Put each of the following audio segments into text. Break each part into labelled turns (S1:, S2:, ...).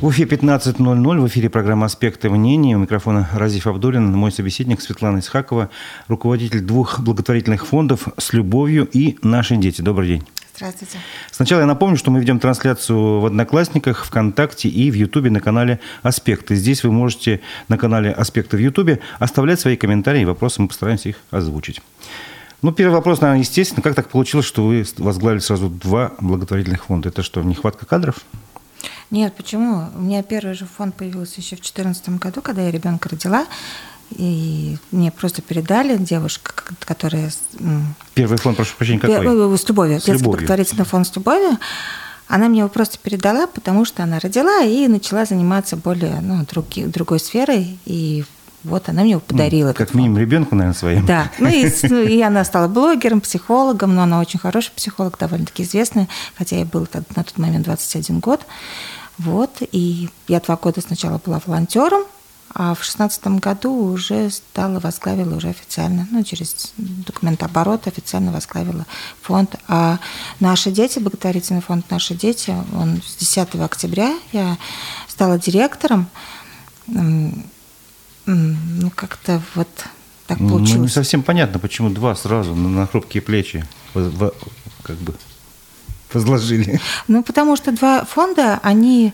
S1: В Уфе 15.00, в эфире программа «Аспекты мнений». У микрофона Разиф Абдулин, мой собеседник Светлана Исхакова, руководитель двух благотворительных фондов «С любовью» и «Наши дети». Добрый день.
S2: Здравствуйте.
S1: Сначала я напомню, что мы ведем трансляцию в Одноклассниках, ВКонтакте и в Ютубе на канале «Аспекты». Здесь вы можете на канале «Аспекты» в Ютубе оставлять свои комментарии и вопросы, мы постараемся их озвучить. Ну, первый вопрос, наверное, естественно. Как так получилось, что вы возглавили сразу два благотворительных фонда? Это что, нехватка кадров?
S2: Нет, почему? У меня первый же фонд появился еще в 2014 году, когда я ребенка родила. И мне просто передали девушка, которая...
S1: Первый фонд, прошу прощения, какой?
S2: Э, с любовью.
S1: С Детский любовью.
S2: благотворительный фонд с любовью. Она мне его просто передала, потому что она родила и начала заниматься более ну, други, другой сферой. И вот она мне его подарила.
S1: Как минимум ребенку, наверное, своим.
S2: Да. Ну и, ну и она стала блогером, психологом, но она очень хороший психолог, довольно-таки известная, хотя ей был на тот момент 21 год. Вот, и я два года сначала была волонтером, а в шестнадцатом году уже стала, возглавила уже официально, ну, через документооборот официально возглавила фонд. А «Наши дети», благотворительный фонд «Наши дети», он с 10 октября я стала директором. Ну, как-то вот так получилось. Ну,
S1: не совсем понятно, почему два сразу на, хрупкие плечи, как бы возложили?
S2: Ну, потому что два фонда, они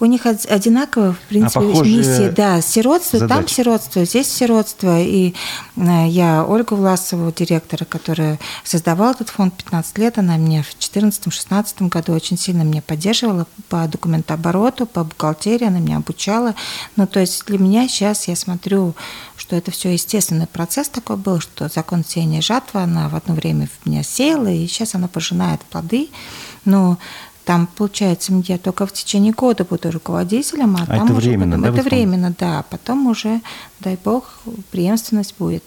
S2: у них одинаково, в принципе, а миссия. Да, сиротство, задачи. там сиротство, здесь сиротство. И э, я Ольгу Власову, директора, которая создавала этот фонд 15 лет, она меня в 2014-2016 году очень сильно меня поддерживала по документообороту, по бухгалтерии, она меня обучала. Ну, то есть для меня сейчас я смотрю, что это все естественный процесс такой был, что закон сеяния жатва, она в одно время в меня сеяла, и сейчас она пожинает плоды. Но там, получается, я только в течение года буду руководителем, а, а там
S1: это
S2: уже
S1: временно,
S2: потом,
S1: да?
S2: Это временно, да. Потом уже, дай бог, преемственность будет.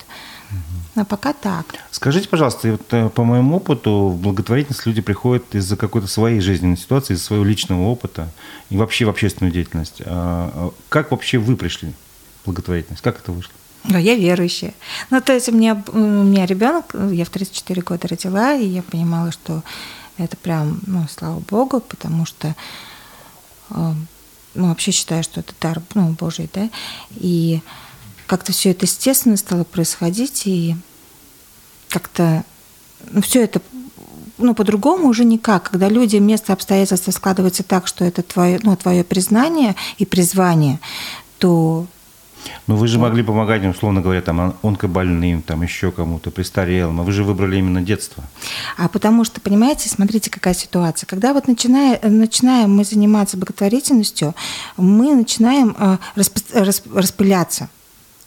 S2: А пока так.
S1: Скажите, пожалуйста, вот, э, по моему опыту, в благотворительность люди приходят из-за какой-то своей жизненной ситуации, из-за своего личного опыта и вообще в общественную деятельность. А, а как вообще вы пришли в благотворительность? Как это вышло?
S2: Да, я верующая. Ну, то есть у меня, у меня ребенок, я в 34 года родила, и я понимала, что это прям, ну, слава богу, потому что э, ну, вообще считаю, что это дар ну, Божий, да, и как-то все это естественно стало происходить, и как-то ну, все это ну, по-другому уже никак. Когда люди, место, обстоятельства складываются так, что это твое, ну, твое признание и призвание, то
S1: но вы же могли помогать, условно говоря, там, онкобольным, там, еще кому-то, престарелым, а вы же выбрали именно детство.
S2: А потому что, понимаете, смотрите, какая ситуация. Когда вот начиная, начинаем мы заниматься благотворительностью, мы начинаем э, расп, расп, распыляться.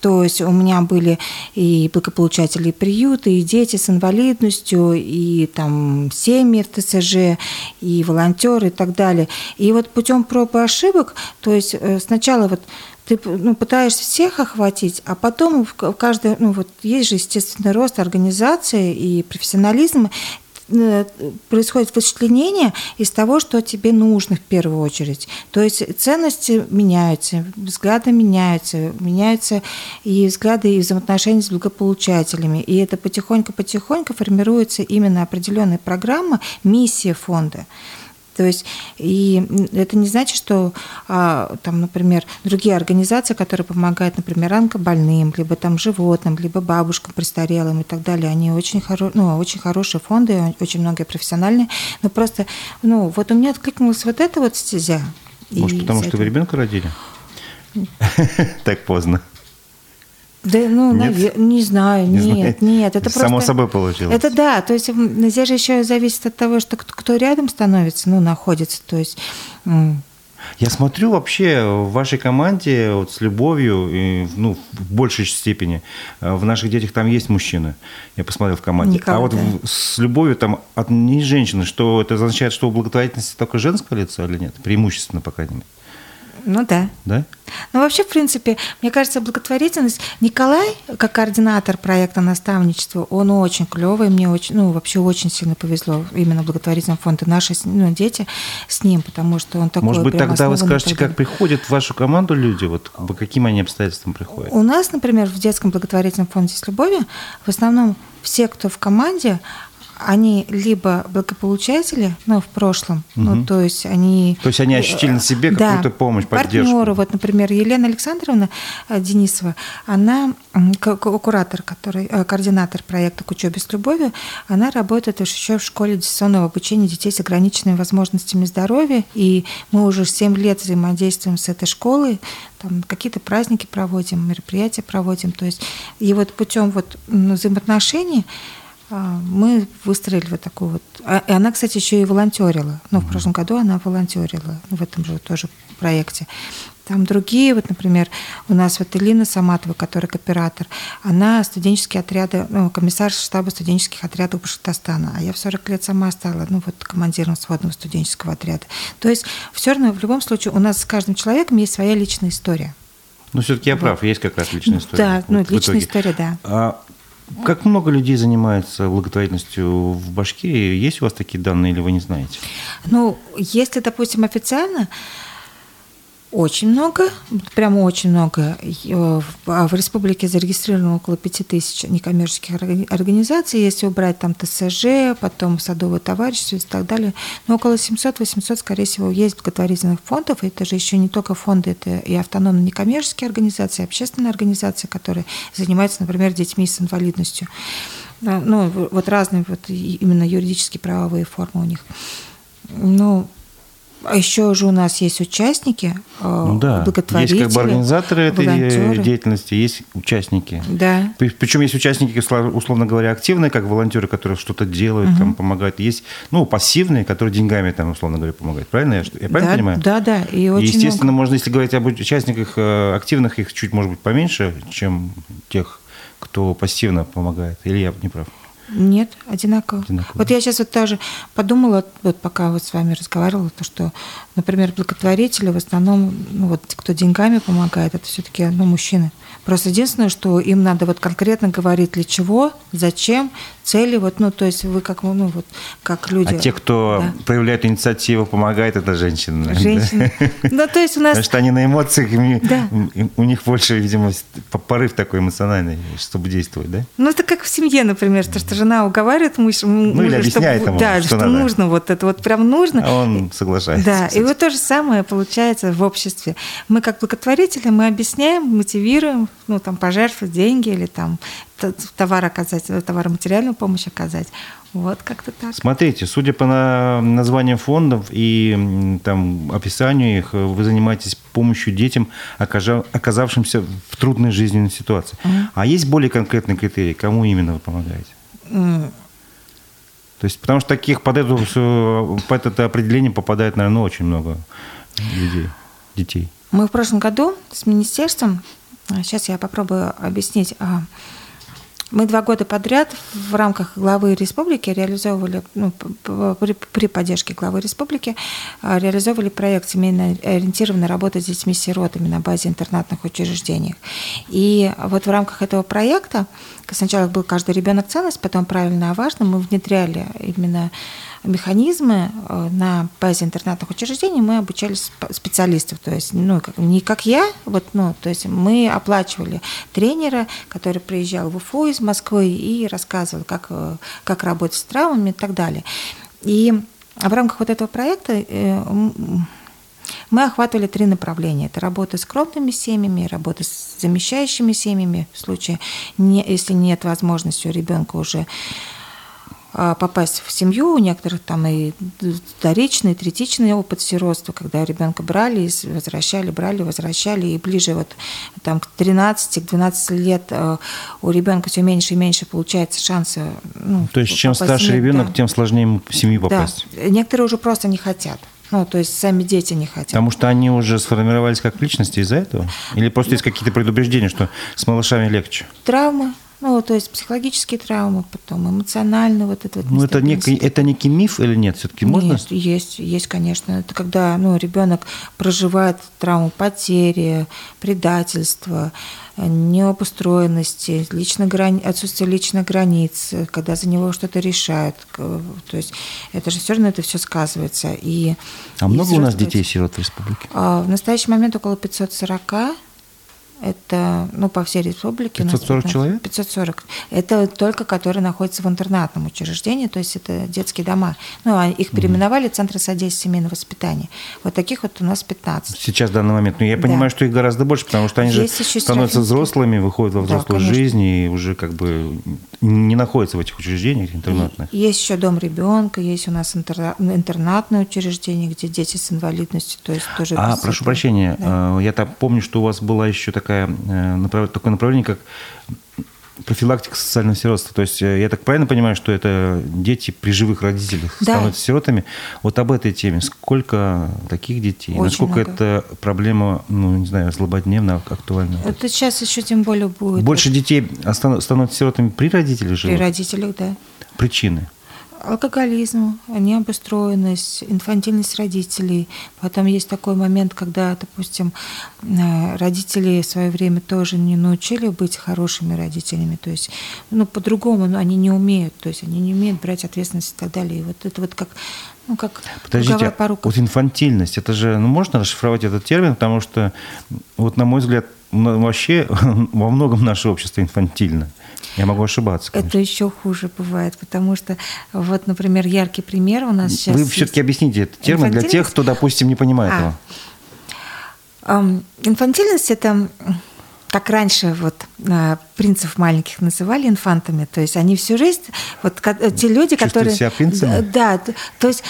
S2: То есть у меня были и благополучатели приюты, и дети с инвалидностью, и там семьи в ТСЖ, и волонтеры и так далее. И вот путем проб и ошибок, то есть э, сначала вот ты ну, пытаешься всех охватить, а потом в каждой, ну вот есть же естественный рост организации и профессионализм, э, происходит вычленение из того, что тебе нужно в первую очередь. То есть ценности меняются, взгляды меняются, меняются и взгляды и взаимоотношения с благополучателями. И это потихоньку-потихоньку формируется именно определенная программа, миссия фонда. То есть, и это не значит, что а, там, например, другие организации, которые помогают, например, онкобольным, либо там животным, либо бабушкам престарелым и так далее, они очень, хоро... ну, очень хорошие фонды, очень многие профессиональные, но просто, ну, вот у меня откликнулась вот эта вот стезя.
S1: Может, потому что вы ребенка родили? Так поздно.
S2: Да, ну, нет? Навер... не знаю, не нет, знаю. нет, это
S1: Само
S2: просто...
S1: собой получилось.
S2: Это да, то есть здесь же еще зависит от того, что кто рядом становится, ну, находится, то есть...
S1: Я смотрю вообще в вашей команде вот с любовью, и, ну, в большей степени, э, в наших детях там есть мужчины. Я посмотрел в команде.
S2: Никого,
S1: а вот
S2: да.
S1: с любовью там от не женщины, что это означает, что у благотворительности только женское лицо или нет? Преимущественно, по крайней мере.
S2: Ну да.
S1: Да?
S2: Ну вообще, в принципе, мне кажется, благотворительность... Николай, как координатор проекта наставничества, он очень клевый, мне очень, ну вообще очень сильно повезло именно благотворительным фонду наши ну, дети с ним, потому что он такой
S1: Может быть, тогда вы скажете, как приходят в вашу команду люди, вот по каким они обстоятельствам приходят?
S2: У нас, например, в детском благотворительном фонде «С любовью» в основном все, кто в команде, они либо благополучатели, ну, в прошлом, угу. ну, то есть они...
S1: То есть они ощутили на себе какую-то да, помощь, поддержку.
S2: партнеры, вот, например, Елена Александровна э, Денисова, она куратор, который, э, координатор проекта «К учебе с любовью», она работает еще в школе дистанционного обучения детей с ограниченными возможностями здоровья, и мы уже 7 лет взаимодействуем с этой школой, там какие-то праздники проводим, мероприятия проводим, то есть и вот путем вот взаимоотношений мы выстроили вот такую вот... А, и она, кстати, еще и волонтерила. Ну, в прошлом году она волонтерила в этом же тоже проекте. Там другие, вот, например, у нас вот Элина Саматова, которая кооператор, она студенческие отряды, ну, комиссар штаба студенческих отрядов Башкортостана, а я в 40 лет сама стала, ну, вот, командиром сводного студенческого отряда. То есть все равно, в любом случае, у нас с каждым человеком есть своя личная история.
S1: Ну, все-таки я прав, вот. есть как раз личная история.
S2: Да, ну, вот личная история, да.
S1: А как много людей занимается благотворительностью в Башкирии? Есть у вас такие данные или вы не знаете?
S2: Ну, если, допустим, официально, очень много, прямо очень много. Э, в республике зарегистрировано около 5000 некоммерческих организаций, если убрать там ТСЖ, потом садовое товарищество и так далее. Но около 700-800, скорее всего, есть благотворительных фондов. Это же еще не только фонды, это и автономные некоммерческие организации, общественные организации, которые занимаются, например, детьми с инвалидностью. Ну, вот разные вот именно юридические правовые формы у них. Ну, а еще же у нас есть участники,
S1: э, ну, да. благотворители. Есть как бы организаторы этой волонтеры. деятельности, есть участники.
S2: Да.
S1: Причем есть участники, условно говоря, активные, как волонтеры, которые что-то делают, угу. там, помогают. Есть, ну, пассивные, которые деньгами, там, условно говоря, помогают. Правильно? Я, я правильно
S2: да,
S1: понимаю?
S2: Да, да.
S1: И, очень естественно, много. можно, если говорить об участниках э, активных, их чуть, может быть, поменьше, чем тех, кто пассивно помогает. Или я не прав?
S2: Нет, одинаково. одинаково. Вот я сейчас вот тоже подумала, вот пока вот с вами разговаривала, то что, например, благотворители в основном, ну вот кто деньгами помогает, это все-таки ну, мужчины. Просто единственное, что им надо вот конкретно говорить для чего, зачем, цели, вот, ну, то есть вы как, ну, вот, как люди.
S1: А те, кто да. проявляет инициативу, помогает, это женщины.
S2: Женщины. Да? Ну, то есть у нас...
S1: Потому что они на эмоциях, да. у них больше, видимо, порыв такой эмоциональный, чтобы действовать, да?
S2: Ну, это как в семье, например, то, что жена уговаривает муж,
S1: ну, или объясняет чтобы, ему,
S2: да, что, что нужно, вот это вот прям нужно.
S1: А он соглашается.
S2: Да, кстати. и вот то же самое получается в обществе. Мы как благотворители, мы объясняем, мотивируем, ну, там, пожертвовать деньги или там товар оказать, товаро-материальную помощь оказать. Вот как-то так.
S1: Смотрите, судя по названиям фондов и там, описанию их, вы занимаетесь помощью детям, оказавшимся в трудной жизненной ситуации. Mm. А есть более конкретные критерии, кому именно вы помогаете? Mm. То есть, потому что таких под, эту, под это определение попадает, наверное, очень много людей, детей.
S2: Мы в прошлом году с министерством, сейчас я попробую объяснить, а, мы два года подряд в рамках главы республики реализовывали, ну, при, при поддержке главы республики, а, реализовывали проект семейно ориентированной работы с детьми-сиротами на базе интернатных учреждений. И вот в рамках этого проекта сначала был каждый ребенок ценность, потом правильно а важно, мы внедряли именно механизмы э, на базе интернатных учреждений мы обучали специалистов, то есть ну, не как я, вот, ну, то есть мы оплачивали тренера, который приезжал в Уфу из Москвы и рассказывал, как, э, как работать с травмами и так далее. И в рамках вот этого проекта э, мы охватывали три направления. Это работа с крупными семьями, работа с замещающими семьями в случае, если нет возможности у ребенка уже попасть в семью. У некоторых там и вторичный, третичный опыт сиротства, когда ребенка брали и возвращали, брали, возвращали. И ближе вот там к 13, к 12 лет а, у ребенка все меньше и меньше получается шансы.
S1: Ну, То есть чем старше ребенок, да. тем сложнее ему в семью попасть.
S2: Да. Некоторые уже просто не хотят. Ну, то есть сами дети не хотят.
S1: Потому что они уже сформировались как личности из-за этого? Или просто есть какие-то предубеждения, что с малышами легче?
S2: Травмы, ну, то есть психологические травмы, потом эмоциональные вот это вот.
S1: Ну, это некий, это некий миф или нет? Все-таки можно? Нет,
S2: есть, есть, конечно. Это когда ну, ребенок проживает травму потери, предательства, необустроенности, лично грани... отсутствие личных границ, когда за него что-то решают. То есть это же все равно это все сказывается. И,
S1: а и много у нас детей-сирот в республике?
S2: А, в настоящий момент около 540 Это, ну, по всей республике.
S1: 540 человек?
S2: 540. Это только которые находятся в интернатном учреждении, то есть это детские дома. Ну, а их переименовали Центры содействия семейного воспитания. Вот таких вот у нас 15.
S1: Сейчас, в данный момент. Но я
S2: Да.
S1: понимаю, что их гораздо больше, потому что они
S2: Есть
S1: же становятся
S2: Серафимские.
S1: взрослыми, выходят во
S2: Да,
S1: взрослую
S2: конечно.
S1: жизнь и уже как бы не находятся в этих учреждениях интернатных.
S2: И Есть еще дом ребенка, есть у нас интерна- интернатное учреждение, где дети с инвалидностью, то есть тоже.
S1: А, прошу
S2: этого.
S1: прощения,
S2: Да.
S1: э, я так помню, что у вас была еще такая, э, направ- такое направление, как профилактика социального сиротства. То есть э, я так правильно понимаю, что это дети при живых родителях
S2: Да.
S1: становятся сиротами. Вот об этой теме. Сколько таких детей?
S2: Очень
S1: Насколько
S2: много.
S1: это проблема, ну, не знаю, злободневно актуальна?
S2: Это сейчас еще тем более будет.
S1: Больше детей остан- становятся сиротами при родителях
S2: при
S1: живут?
S2: родителях, да.
S1: Причины?
S2: Алкоголизм, необустроенность, инфантильность родителей. Потом есть такой момент, когда, допустим, э, родители в свое время тоже не научили быть хорошими родителями. То есть, ну, по-другому ну, они не умеют. То есть они не умеют брать ответственность и так далее. И вот это вот как, ну, как
S1: Подождите, а
S2: порука.
S1: вот инфантильность, это же, ну, можно расшифровать этот термин, потому что, вот на мой взгляд, вообще во многом наше общество инфантильно. Я могу ошибаться, конечно.
S2: Это еще хуже бывает, потому что вот, например, яркий пример у нас сейчас.
S1: Вы все-таки объясните этот термин для тех, кто, допустим, не понимает
S2: А.
S1: его.
S2: Инфантильность это как раньше вот а, принцев маленьких называли инфантами, то есть они всю жизнь вот э, те люди,
S1: Чувствуют
S2: которые
S1: себя принцами?
S2: да, то есть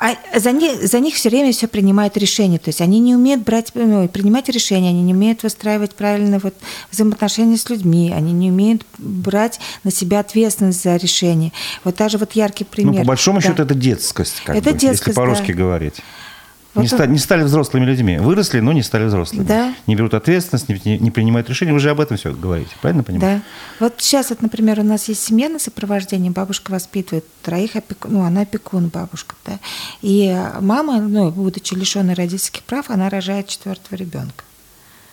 S2: а, за них за них все время все принимают решения, то есть они не умеют брать ну, принимать решения, они не умеют выстраивать правильно вот взаимоотношения с людьми, они не умеют брать на себя ответственность за решение. Вот даже вот яркий пример.
S1: Ну, по большому
S2: Да.
S1: счету, это детскость, как
S2: Это
S1: бы, если
S2: детскость,
S1: по-русски
S2: да.
S1: говорить.
S2: Вот
S1: не,
S2: он-
S1: ста- не стали взрослыми людьми. Выросли, но не стали взрослыми.
S2: Да.
S1: Не берут ответственность, не, не- не принимают решения. Вы же об этом все говорите, правильно понимаю?
S2: Да. Вот сейчас, вот, например, у нас есть семейное сопровождение, бабушка воспитывает троих опекун, ну, она опекун бабушка, да. И мама, ну, будучи лишенной родительских прав, она рожает четвертого ребенка.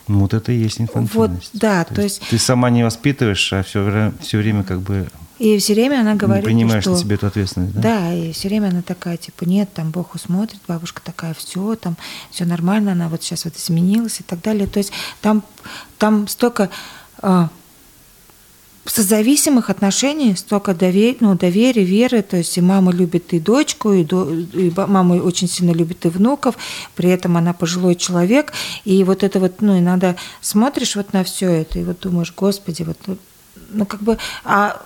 S1: Ну, вот это и есть инфантильность.
S2: да, то есть-
S1: Ты сама не воспитываешь, а все, все время как бы
S2: И все время она говорит,
S1: не принимаешь
S2: что...
S1: на себе эту ответственность, да?
S2: Да, и все время она такая, типа, нет, там Бог усмотрит, бабушка такая, все, там все нормально, она вот сейчас вот изменилась и так далее. То есть там, там столько а, созависимых отношений, столько доверия, ну, доверия, веры, то есть и мама любит и дочку, и, до- и мама очень сильно любит и внуков, при этом она пожилой человек, и вот это вот, ну, иногда смотришь вот на все это, и вот думаешь, господи, вот, ну, ну, как бы, а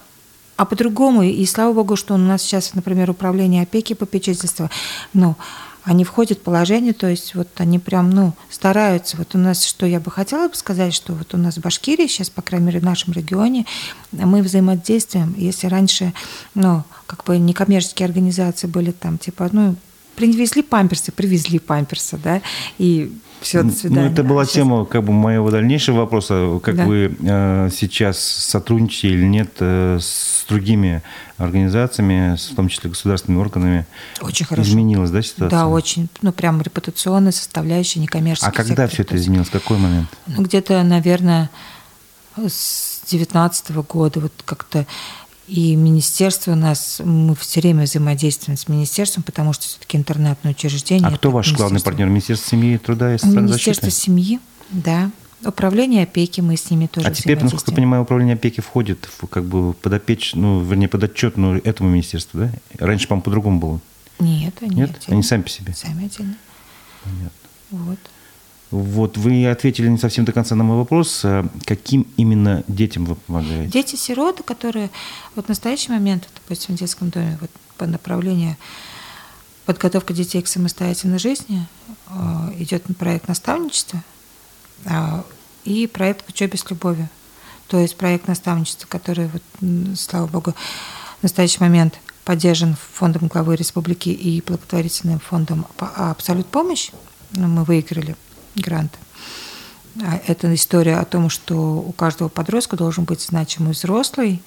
S2: а по-другому, и слава богу, что у нас сейчас, например, управление опеки попечительства, ну, они входят в положение, то есть вот они прям, ну, стараются. Вот у нас, что я бы хотела бы сказать, что вот у нас в Башкирии сейчас, по крайней мере, в нашем регионе, мы взаимодействуем. Если раньше, ну, как бы некоммерческие организации были там, типа, ну, привезли памперсы, привезли памперсы, да, и все, до свидания.
S1: Ну, это была
S2: щас-
S1: тема как бы моего дальнейшего вопроса. Как
S2: Да.
S1: вы э, сейчас сотрудничаете или нет э, с другими организациями, в том числе государственными органами?
S2: Очень хорошо.
S1: Изменилась, да, ситуация?
S2: Да, очень. Ну, прям репутационная составляющая, некоммерческий
S1: А когда
S2: сектор.
S1: все это изменилось? В какой момент?
S2: Ну, где-то, наверное, с 19 года вот как-то и министерство у нас, мы все время взаимодействуем с министерством, потому что все-таки интернатное учреждение.
S1: А кто ваш главный партнер? Министерство семьи, труда и социальной
S2: Министерство
S1: защиты?
S2: семьи, да. Управление опеки, мы с ними тоже
S1: А теперь, насколько я понимаю, управление опеки входит в как бы подопеч, ну, вернее, подотчетную этому министерству, да? Раньше, по-моему, по-другому было.
S2: Нет, они
S1: Нет?
S2: отдельно.
S1: Они сами по себе.
S2: Сами отдельно.
S1: Понятно.
S2: Вот.
S1: Вот вы ответили не совсем до конца на мой вопрос. А Каким именно детям вы помогаете?
S2: Дети-сироты, которые вот в настоящий момент, допустим, в детском доме вот, по направлению подготовка детей к самостоятельной жизни э, идет проект наставничества а, и проект «К учебе с любовью». То есть проект наставничества, который, вот, слава богу, в настоящий момент поддержан фондом главы республики и благотворительным фондом «А- «Абсолют помощь». Ну, Мы выиграли грант. А Это история о том, что у каждого подростка должен быть значимый взрослый,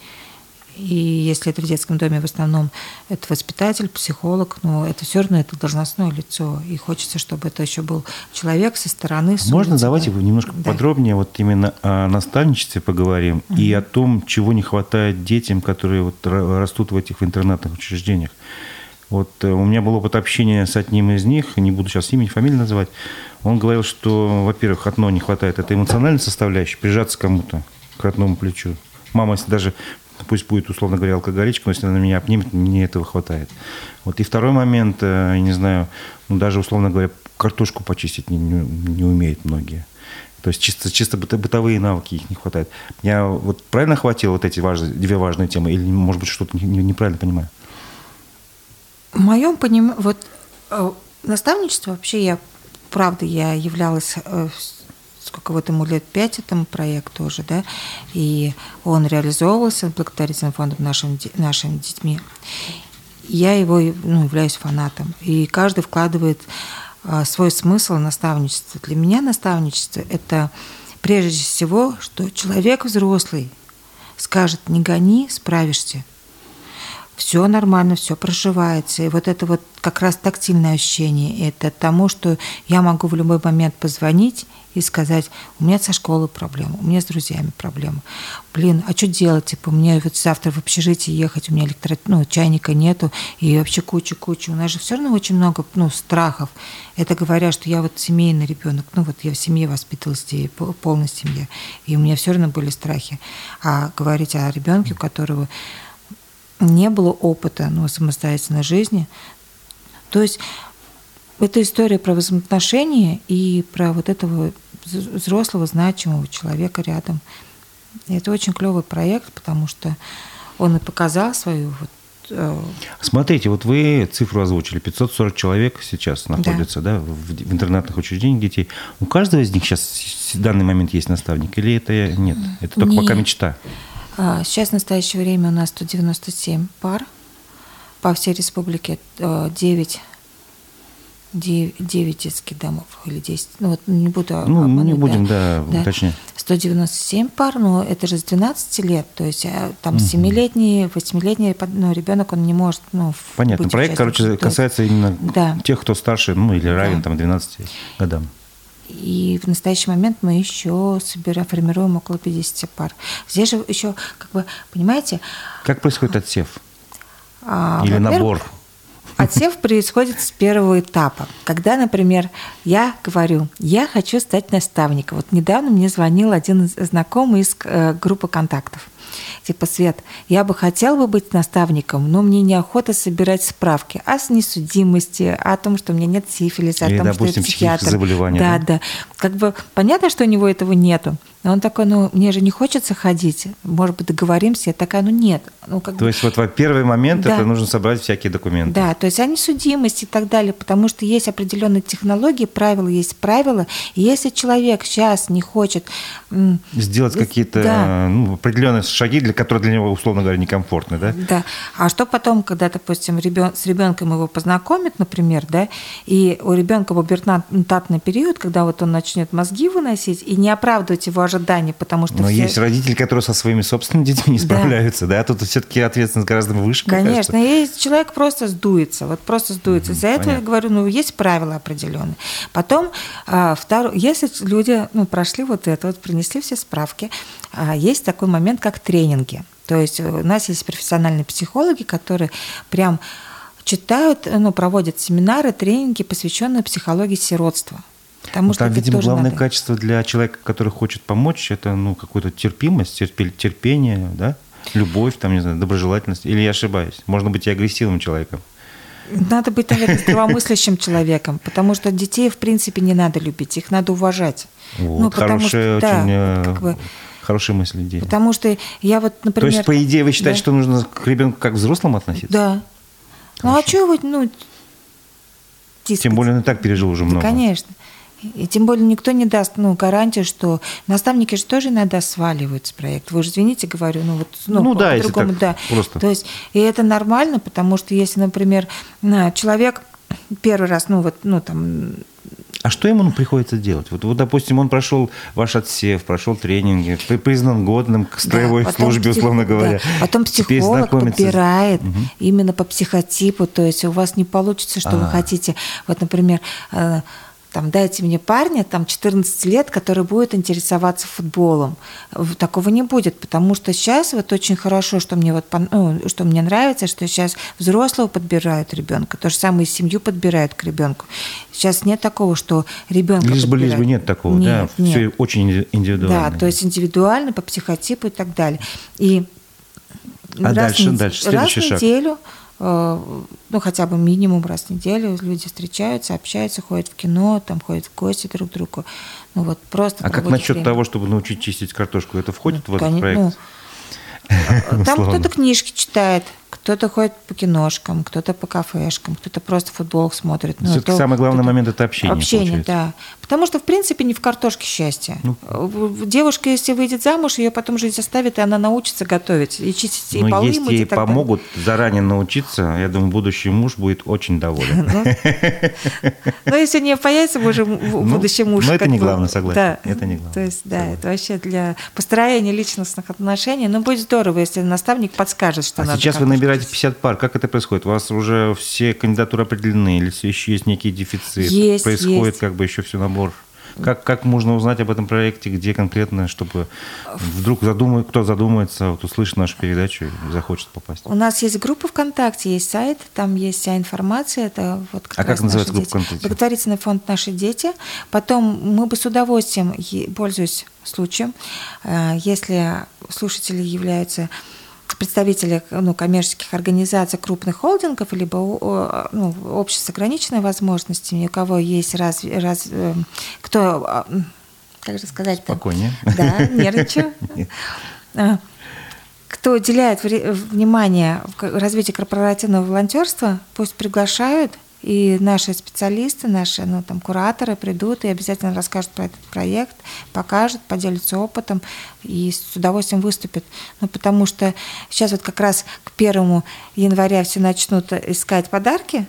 S2: и если это в детском доме, в основном это воспитатель, психолог, но это все равно это должностное лицо. И хочется, чтобы это еще был человек со стороны. с
S1: Можно
S2: улицы,
S1: давайте
S2: да.
S1: немножко
S2: Да.
S1: подробнее вот именно о наставничестве поговорим и о том, чего не хватает детям, которые вот ра- растут в этих интернатных учреждениях. Вот э, у меня был опыт общения с одним из них, не буду сейчас имя, фамилию называть. Он говорил, что, во-первых, одно не хватает, это эмоциональной составляющей, прижаться кому-то, к родному плечу. Мама, если даже, пусть будет, условно говоря, алкоголичка, но если она меня обнимет, мне этого хватает. Вот и второй момент, э, я не знаю, ну, даже, условно говоря, картошку почистить не, не, не умеют многие. То есть чисто, чисто бытовые навыки их не хватает. Я вот правильно хватил вот эти важные, две важные темы, или, может быть, что-то неправильно понимаю?
S2: В моем понимании, вот э, наставничество вообще я, правда, я являлась э, сколько вот ему лет пять этому проекту уже, да, и он реализовывался благотворительным фондом нашим, нашими детьми. Я его ну, являюсь фанатом, и каждый вкладывает а, свой смысл наставничества. Для меня наставничество – это прежде всего, что человек взрослый скажет «не гони, справишься», все нормально, все проживается. И вот это вот как раз тактильное ощущение, это тому, что я могу в любой момент позвонить и сказать, у меня со школы проблемы, у меня с друзьями проблемы. Блин, а что делать? Типа, мне вот завтра в общежитие ехать, у меня электро... ну, чайника нету, и вообще куча-куча. У нас же все равно очень много ну, страхов. Это говоря, что я вот семейный ребенок, ну вот я в семье воспитывалась, полной семье, и у меня все равно были страхи. А говорить о ребенке, у которого не было опыта ну, самостоятельной жизни. То есть это история про взаимоотношения и про вот этого взрослого, значимого человека рядом. И это очень клевый проект, потому что он и показал свою вот
S1: э, Смотрите, вот вы цифру озвучили, 540 человек сейчас находятся да. Да, в, в интернатных учреждениях детей. У каждого из них сейчас в данный момент есть наставник или это нет? Это только не. пока мечта?
S2: А, сейчас в настоящее время у нас 197 пар по всей республике, 9 9, 9 детских домов или 10. Ну, вот не буду
S1: Ну, обмануть, не будем, да, да, точнее.
S2: 197 пар, но это же с 12 лет, то есть а, там 7-летний, 8-летний ну, ребенок, он не может, ну,
S1: Понятно, проект, короче, касается именно да. тех, кто старше, ну, или равен да. там 12 годам.
S2: И в настоящий момент мы еще собираем, формируем около 50 пар. Здесь же еще, как бы, понимаете...
S1: Как происходит отсев? А, Или набор?
S2: Отсев происходит с первого этапа. Когда, например, я говорю, я хочу стать наставником. Вот недавно мне звонил один знакомый из э, группы контактов типа, Свет, я бы хотел бы быть наставником, но мне неохота собирать справки о несудимости, о том, что у меня нет сифилиса,
S1: Или,
S2: о том,
S1: допустим,
S2: что я психиатр.
S1: заболевания.
S2: Да, да, да. Как бы понятно, что у него этого нету. Но он такой, ну, мне же не хочется ходить. Может быть, договоримся. Я такая, ну, нет. Ну,
S1: как то бы... есть вот в первый момент да. это нужно собрать всякие документы.
S2: Да, то есть о несудимости и так далее, потому что есть определенные технологии, правила есть правила. И если человек сейчас не хочет...
S1: Сделать какие-то да. ну, определенные шаги, для которые для него, условно говоря, некомфортны, да?
S2: Да. А что потом, когда, допустим, ребен... с ребенком его познакомят, например, да, и у ребенка пубертатный период, когда вот он начнет мозги выносить, и не оправдывать его ожиданий, потому что...
S1: Но все... есть родители, которые со своими собственными детьми не справляются, да, да? тут все-таки ответственность гораздо выше.
S2: Конечно, и человек просто сдуется, вот просто сдуется. Из-за этого я говорю, ну, есть правила определенные. Потом, а, второе, если люди, ну, прошли вот это, вот принесли все справки, а, есть такой момент, как тренинги. То есть у нас есть профессиональные психологи, которые прям читают, ну, проводят семинары, тренинги, посвященные психологии сиротства.
S1: Потому ну, что там, видимо, главное надо. качество для человека, который хочет помочь, это ну, какую-то терпимость, терпение, да? любовь, там, не знаю, доброжелательность. Или я ошибаюсь? Можно быть и агрессивным человеком.
S2: Надо быть, наверное, здравомыслящим человеком, потому что детей, в принципе, не надо любить, их надо уважать.
S1: Вот, ну, хорошая, что, очень да, э, как бы, хорошая мысль идея.
S2: Потому что я вот, например...
S1: То есть, по идее, вы считаете, да. что нужно к ребенку как к взрослому относиться?
S2: Да. Хорошо. Ну, а что вы, ну...
S1: Тискать? Тем более он и так пережил уже много.
S2: Да, конечно. И тем более никто не даст ну, гарантию, что наставники же тоже иногда сваливают с проекта. Вы же извините, говорю, ну вот
S1: ну, ну да, по-другому, да. Просто.
S2: То есть, и это нормально, потому что если, например, человек первый раз, ну вот, ну там
S1: а что ему приходится делать? Вот, вот, допустим, он прошел ваш отсев, прошел тренинги, признан годным к строевой да, службе, псих... условно говоря. Да.
S2: Потом психолог подбирает угу. именно по психотипу, то есть у вас не получится, что А-а-а. вы хотите. Вот, например, э, там, дайте мне парня, там, 14 лет, который будет интересоваться футболом. Такого не будет, потому что сейчас вот очень хорошо, что мне вот, ну, что мне нравится, что сейчас взрослого подбирают ребенка, то же самое и семью подбирают к ребенку. Сейчас нет такого, что ребенка
S1: Лишь бы, лишь бы нет такого, нет, да, нет. все очень индивидуально.
S2: Да, то есть индивидуально, по психотипу и так далее. И
S1: а раз дальше, в, дальше,
S2: следующий
S1: раз
S2: неделю шаг Э, ну, хотя бы минимум раз в неделю люди встречаются, общаются, ходят в кино, там ходят в гости друг к другу. Ну, вот просто
S1: а как насчет время. того, чтобы научить чистить картошку? Это входит ну, в этот проект? Ну,
S2: там кто-то книжки читает, кто-то ходит по киношкам, кто-то по кафешкам, кто-то просто футбол смотрит.
S1: Ну, Все-таки самый главный момент – это общение.
S2: Общение, получается. да. Потому что, в принципе, не в картошке счастье. Ну, Девушка, если выйдет замуж, ее потом жизнь оставит, и она научится готовить, и чистить, и полы
S1: если мыть, ей помогут далее. заранее научиться, я думаю, будущий муж будет очень доволен.
S2: Ну, ну если не появится уже будущий муж.
S1: Но это не главное, согласен. Это не главное.
S2: То есть, да, это вообще для построения личностных отношений. Ну, будет здорово, если наставник подскажет, что
S1: а
S2: надо.
S1: сейчас вы набираете набираете 50 пар, как это происходит? У вас уже все кандидатуры определены, или еще есть некий дефицит?
S2: Есть,
S1: Происходит
S2: есть.
S1: как бы еще все набор? Как, как можно узнать об этом проекте, где конкретно, чтобы вдруг задумает, кто задумается, вот услышит нашу передачу и захочет попасть?
S2: У нас есть группа ВКонтакте, есть сайт, там есть вся информация. Это вот
S1: как а как называется группа ВКонтакте?
S2: Благотворительный фонд «Наши дети». Потом мы бы с удовольствием, пользуясь случаем, э, если слушатели являются представители ну, коммерческих организаций, крупных холдингов, либо ну, обществ с ограниченными возможностями, у кого есть раз, раз эм, кто, а, как же сказать?
S1: Спокойнее.
S2: Да, нервничаю. А, кто уделяет внимание развитию корпоративного волонтерства, пусть приглашают и наши специалисты, наши ну, там, кураторы придут и обязательно расскажут про этот проект, покажут, поделятся опытом и с удовольствием выступят. Ну, потому что сейчас вот как раз к первому января все начнут искать подарки,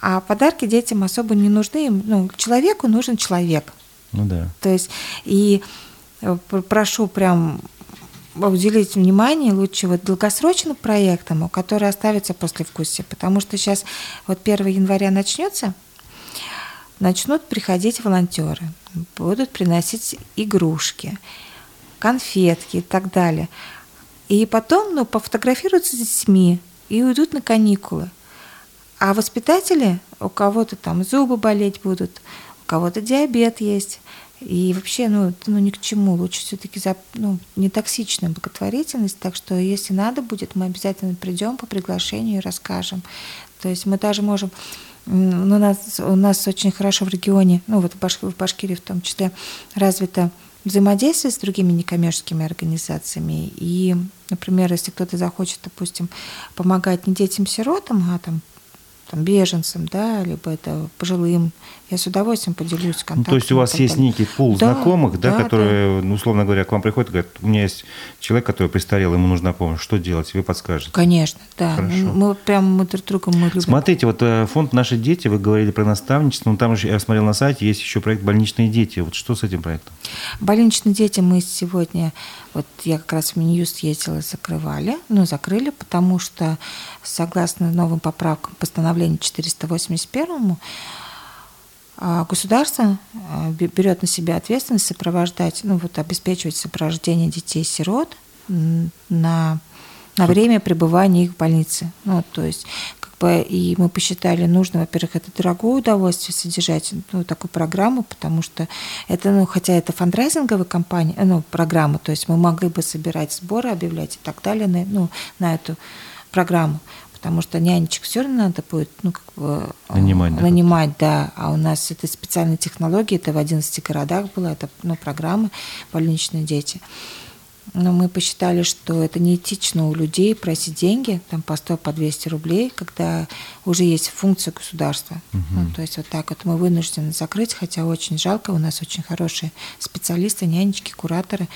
S2: а подарки детям особо не нужны. Ну, человеку нужен человек.
S1: Ну да.
S2: То есть и э, прошу прям уделить внимание лучше вот долгосрочным проектам, которые оставятся после вкуса, потому что сейчас вот 1 января начнется, начнут приходить волонтеры, будут приносить игрушки, конфетки и так далее. И потом ну, пофотографируются с детьми и уйдут на каникулы. А воспитатели, у кого-то там зубы болеть будут, у кого-то диабет есть, и вообще, ну, ну ни к чему. Лучше все-таки за, ну, не токсичная благотворительность. Так что, если надо будет, мы обязательно придем по приглашению и расскажем. То есть мы даже можем ну, у, нас, у нас очень хорошо в регионе, ну вот в, Баш, в Башкирии в том числе, развито взаимодействие с другими некоммерческими организациями. И, например, если кто-то захочет, допустим, помогать не детям-сиротам, а там там, беженцам, да, либо это пожилым, я с удовольствием поделюсь контактами. Ну,
S1: то есть у вас есть некий пул да, знакомых, да, да которые, да. Ну, условно говоря, к вам приходят и говорят, у меня есть человек, который престарел, ему нужна помощь, что делать? Вы подскажете?
S2: Конечно, да. Хорошо. Мы прям мы друг друга мы любим.
S1: Смотрите, вот э, фонд «Наши дети», вы говорили про наставничество, но там же, я смотрел на сайте, есть еще проект «Больничные дети». Вот что с этим проектом?
S2: «Больничные дети» мы сегодня, вот я как раз в Минюст ездила, закрывали, ну, закрыли, потому что согласно новым поправкам постановлению 481 а, государство а, берет на себя ответственность сопровождать, ну вот обеспечивать сопровождение детей-сирот на, на время пребывания их в больнице. Ну, то есть и мы посчитали нужно, во-первых, это дорогое удовольствие содержать ну, такую программу, потому что это, ну, хотя это фандрайзинговая компания, ну, программа, то есть мы могли бы собирать сборы, объявлять и так далее, на, ну, на эту программу потому что нянечек все равно надо будет ну, как бы,
S1: э, нанимать, да,
S2: нанимать да. А у нас это специальные технологии, это в 11 городах было, это ну, программы больничные дети. Но мы посчитали, что это неэтично у людей просить деньги, там по 100, по 200 рублей, когда уже есть функция государства. Угу. Ну, то есть вот так вот мы вынуждены закрыть, хотя очень жалко, у нас очень хорошие специалисты, нянечки, кураторы.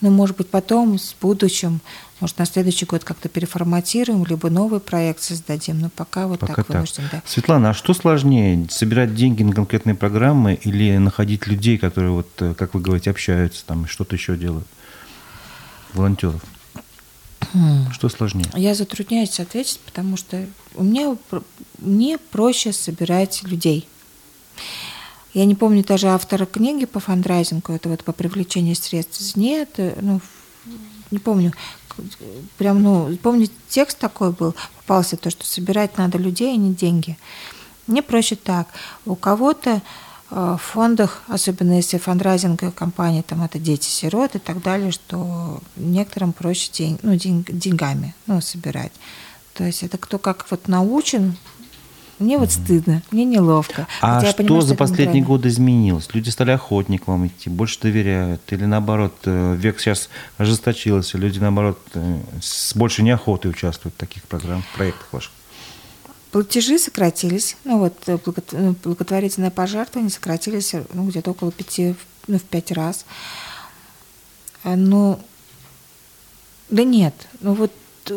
S2: Но, может быть, потом, с будущим, может, на следующий год как-то переформатируем, либо новый проект создадим, но пока вот пока так вынужден. Да.
S1: Светлана, а что сложнее, собирать деньги на конкретные программы или находить людей, которые, вот, э, как вы говорите, общаются, там, что-то еще делают? Волонтеров. Хм. Что сложнее?
S2: Я затрудняюсь ответить, потому что у меня, мне проще собирать людей. Я не помню даже автора книги по фандрайзингу, это вот по привлечению средств. Нет, ну, не помню. Прям, ну, помню, текст такой был, попался то, что собирать надо людей, а не деньги. Мне проще так. У кого-то э, в фондах, особенно если фандрайзинговая компания, там это дети-сирот и так далее, что некоторым проще день, ну, день, деньгами ну, собирать. То есть это кто как вот научен, мне вот стыдно, мне неловко.
S1: А Хотя что понимаю, за что последние годы изменилось? Люди стали охотнее к вам идти, больше доверяют? Или наоборот, э, век сейчас ожесточился, люди наоборот э, с большей неохотой участвуют в таких программах, проектах ваших?
S2: Платежи сократились, ну вот э, благотворительные пожертвования сократились ну, где-то около пяти, ну в пять раз. Ну, да нет, ну вот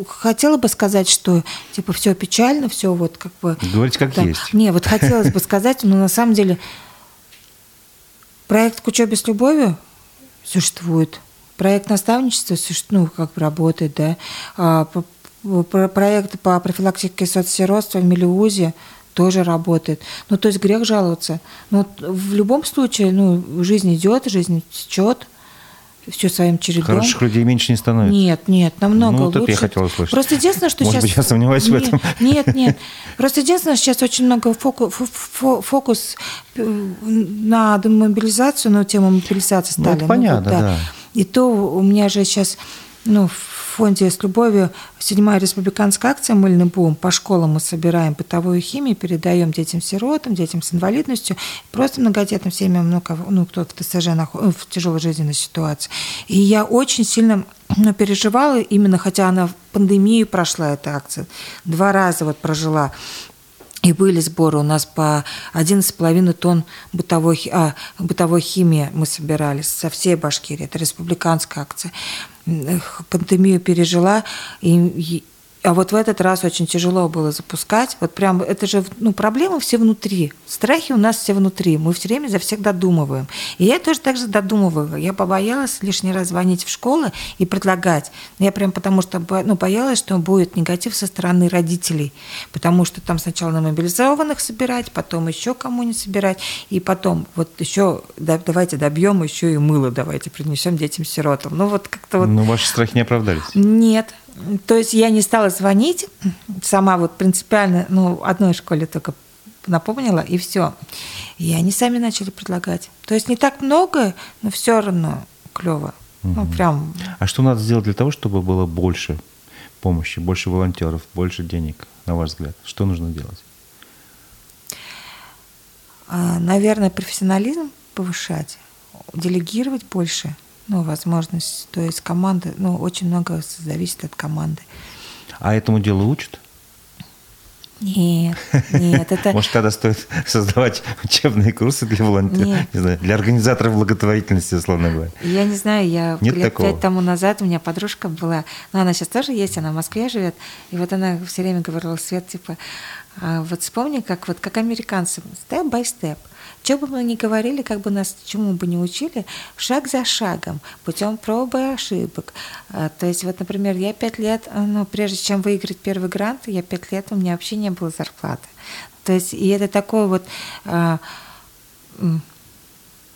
S2: хотела бы сказать, что типа все печально, все вот как бы.
S1: Говорите как да. есть.
S2: Не, вот хотелось бы сказать, но на самом деле проект к учебе с любовью существует. Проект наставничества ну, как бы работает, да. Проект по профилактике соцсиротства в Мелиузе тоже работает. Ну, то есть грех жаловаться. Но в любом случае, ну, жизнь идет, жизнь течет все своим чередом.
S1: Хороших людей меньше не становится.
S2: Нет, нет, намного ну, вот
S1: лучше. это я хотела услышать.
S2: Просто единственное, что
S1: Может
S2: сейчас...
S1: быть, я сомневаюсь
S2: нет,
S1: в этом.
S2: Нет, нет. Просто единственное, что сейчас очень много фокус, фокус на демобилизацию, на тему мобилизации стали. Ну,
S1: это понятно,
S2: ну,
S1: да. да.
S2: И то у меня же сейчас ну, фонде «С любовью» седьмая республиканская акция «Мыльный бум». По школам мы собираем бытовую химию, передаем детям-сиротам, детям с инвалидностью, просто многодетным семьям, ну, ну кто в ТСЖ, в тяжелой жизненной ситуации. И я очень сильно ну, переживала именно, хотя она в пандемию прошла, эта акция, два раза вот прожила и были сборы у нас по 11,5 тонн бытовой, а, бытовой химии мы собирали со всей Башкирии. Это республиканская акция. Пандемию пережила, и, а вот в этот раз очень тяжело было запускать. Вот прям это же ну, проблемы все внутри. Страхи у нас все внутри. Мы все время за всех додумываем. И я тоже так же додумываю. Я побоялась лишний раз звонить в школы и предлагать. Я прям потому что ну, боялась, что будет негатив со стороны родителей. Потому что там сначала на мобилизованных собирать, потом еще кому-нибудь собирать. И потом вот еще давайте добьем еще и мыло давайте принесем детям-сиротам. Ну вот как-то вот...
S1: Ну ваши страхи не оправдались?
S2: Нет. То есть я не стала звонить, сама вот принципиально, ну, одной школе только напомнила, и все. И они сами начали предлагать. То есть не так много, но все равно клево. Угу. Ну, прям.
S1: А что надо сделать для того, чтобы было больше помощи, больше волонтеров, больше денег, на ваш взгляд? Что нужно делать?
S2: А, наверное, профессионализм повышать, делегировать больше – ну, возможность, то есть команды, ну, очень много зависит от команды.
S1: А этому делу учат?
S2: Нет, нет, это...
S1: Может, тогда стоит создавать учебные курсы для волонтеров, не знаю, для организаторов благотворительности, условно говоря.
S2: Я не знаю, я нет лет такого. пять тому назад у меня подружка была, но она сейчас тоже есть, она в Москве живет, и вот она все время говорила, Свет, типа, а вот вспомни, как вот как американцы, степ-бай-степ. Что бы мы ни говорили, как бы нас чему бы ни учили, шаг за шагом, путем пробы и ошибок. А, то есть, вот, например, я пять лет, а, ну, прежде чем выиграть первый грант, я пять лет, у меня вообще не было зарплаты. То есть, и это такой вот а,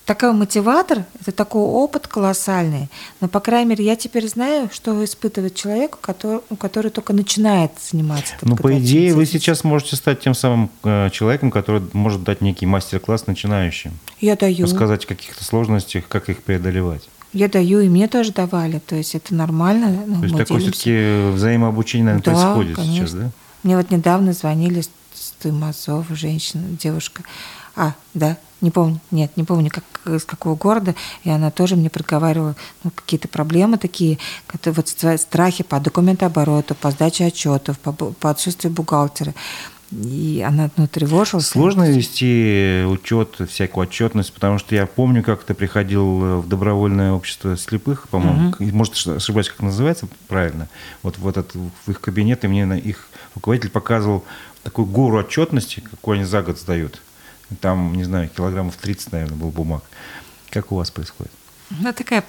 S2: такой мотиватор, это такой опыт колоссальный. Но, по крайней мере, я теперь знаю, что испытывает человек, который, который только начинает заниматься.
S1: Ну, по идее, вы сейчас можете стать тем самым э, человеком, который может дать некий мастер-класс начинающим.
S2: Я даю.
S1: Рассказать о каких-то сложностях, как их преодолевать.
S2: Я даю, и мне тоже давали. То есть это нормально.
S1: Ну, То есть такое все-таки взаимообучение, наверное, да, происходит конечно. сейчас, да?
S2: Мне вот недавно звонили с Тымазов, женщина, девушка. А, да, не помню, нет, не помню, как, из какого города, и она тоже мне проговаривала ну, какие-то проблемы такие, которые, вот страхи по документообороту, по сдаче отчетов, по, по отсутствию бухгалтера. И она ну, тревожилась.
S1: Сложно вести учет, всякую отчетность, потому что я помню, как ты приходил в добровольное общество слепых, по-моему, угу. может, ошибаюсь, как называется правильно, вот в этот в их кабинет, и мне их руководитель показывал такую гору отчетности, какую они за год сдают. Там, не знаю, килограммов 30, наверное, был бумаг. Как у вас происходит?
S2: Ну, такая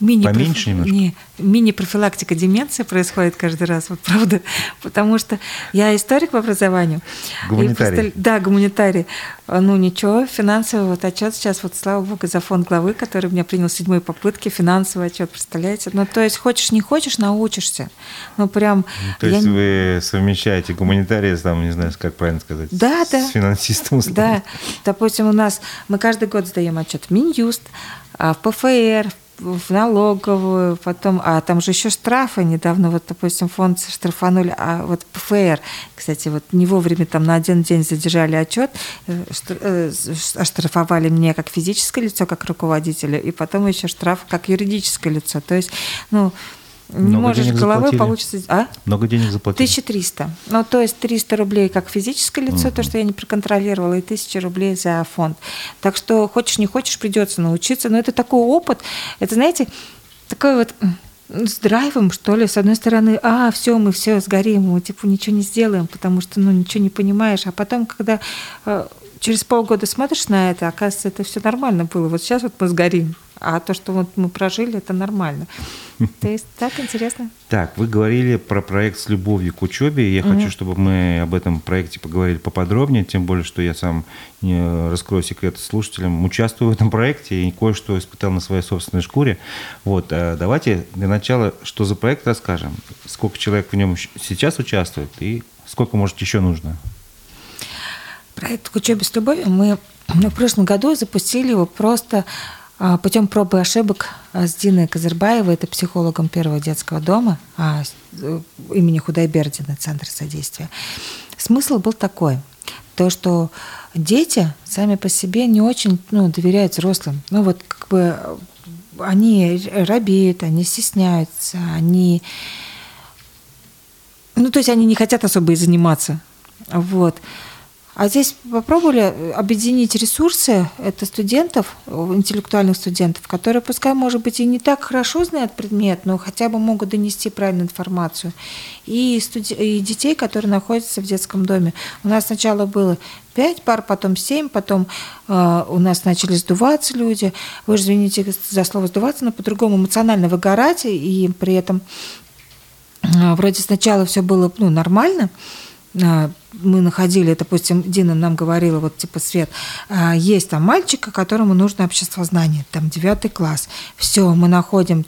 S2: мини
S1: Поменьше немножко?
S2: Не, мини-профилактика деменции происходит каждый раз, вот правда. Потому что я историк по образованию.
S1: Гуманитарий.
S2: И, да, гуманитарий. Ну, ничего, финансовый вот отчет сейчас, вот слава богу, за фонд главы, который меня принял с седьмой попытки, финансовый отчет, представляете? Ну, то есть, хочешь, не хочешь, научишься. Ну, прям...
S1: Ну, то есть, я... вы совмещаете гуманитария, там, не знаю, как правильно сказать,
S2: да,
S1: с
S2: да.
S1: финансистом.
S2: Да, допустим, у нас, мы каждый год сдаем отчет в Минюст, а, в ПФР, в налоговую, потом, а там же еще штрафы недавно, вот, допустим, фонд штрафанули, а вот ПФР, кстати, вот не вовремя там на один день задержали отчет, э, э, оштрафовали мне как физическое лицо, как руководителя, и потом еще штраф как юридическое лицо. То есть, ну, не
S1: Много
S2: можешь
S1: денег
S2: головой
S1: заплатили?
S2: получится... А?
S1: Много денег заплатили?
S2: 1300. Ну, то есть 300 рублей как физическое лицо,
S1: Мгм.
S2: то, что я не проконтролировала, и 1000 рублей за фонд. Так что хочешь, не хочешь, придется научиться. Но это такой опыт. Это, знаете, такой вот м, с драйвом, что ли, с одной стороны, а, все, мы все сгорим, мы типа ничего не сделаем, потому что, ну, ничего не понимаешь. А потом, когда э, через полгода смотришь на это, оказывается, это все нормально было. Вот сейчас вот мы сгорим, а то, что вот мы прожили, это нормально. То есть так интересно.
S1: Так, вы говорили про проект с любовью к учебе. Я
S2: Мгм.
S1: хочу, чтобы мы об этом проекте поговорили поподробнее, тем более, что я сам не раскрою секрет слушателям, участвую в этом проекте и кое-что испытал на своей собственной шкуре. Вот, э, давайте для начала, что за проект расскажем, сколько человек в нем сейчас участвует и сколько, может, еще нужно.
S2: Проект «К учебе с любовью» мы в прошлом году запустили его просто путем пробы и ошибок а, с Диной Казарбаевой, это психологом первого детского дома а, э, имени Худайбердина, Центр содействия. Смысл был такой, то, что дети сами по себе не очень ну, доверяют взрослым. Ну вот как бы э, они робеют, они стесняются, они ну, то есть они не хотят особо и заниматься. Вот. А здесь попробовали объединить ресурсы, это студентов, интеллектуальных студентов, которые, пускай, может быть, и не так хорошо знают предмет, но хотя бы могут донести правильную информацию. И, студи- и детей, которые находятся в детском доме. У нас сначала было пять пар, потом семь, потом э, у нас начали сдуваться люди. Вы же извините за слово сдуваться, но по-другому эмоционально выгорать, и при этом а, вроде сначала все было ну, нормально. А, Мы находили, допустим, Дина нам говорила, вот типа, Свет, а, есть там мальчика, которому нужно обществознание, там девятый класс. Все, мы находим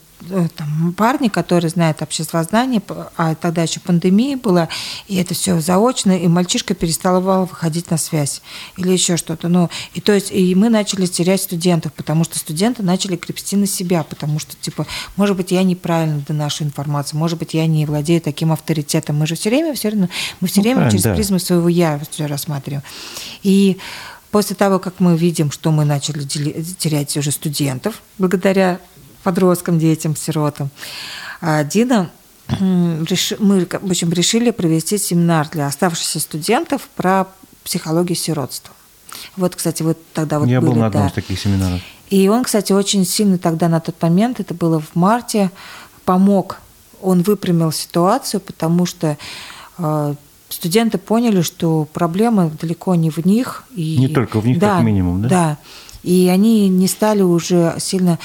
S2: там, парни, которые знают обществознание, а тогда еще пандемия была, и это все заочно, и мальчишка перестал выходить на связь или еще что-то. Ну, и то есть, и мы начали терять студентов, потому что студенты начали крепсти на себя, потому что, типа, может быть, я неправильно доношу информацию, может быть, я не владею таким авторитетом. Мы же все время, все равно, мы все
S1: Ну,
S2: время через
S1: да.
S2: призму своего я все рассматриваем. И после того, как мы видим, что мы начали терять уже студентов, благодаря подросткам, детям, сиротам, а Дина мы в общем, решили провести семинар для оставшихся студентов про психологию сиротства. Вот, кстати, вот тогда вот
S1: я
S2: были,
S1: был на одном
S2: да.
S1: из таких семинаров.
S2: И он, кстати, очень сильно тогда на тот момент, это было в марте, помог. Он выпрямил ситуацию, потому что э, студенты поняли, что проблема далеко не в них. И,
S1: Не только в них, как минимум, да?
S2: Да. И они не стали уже сильно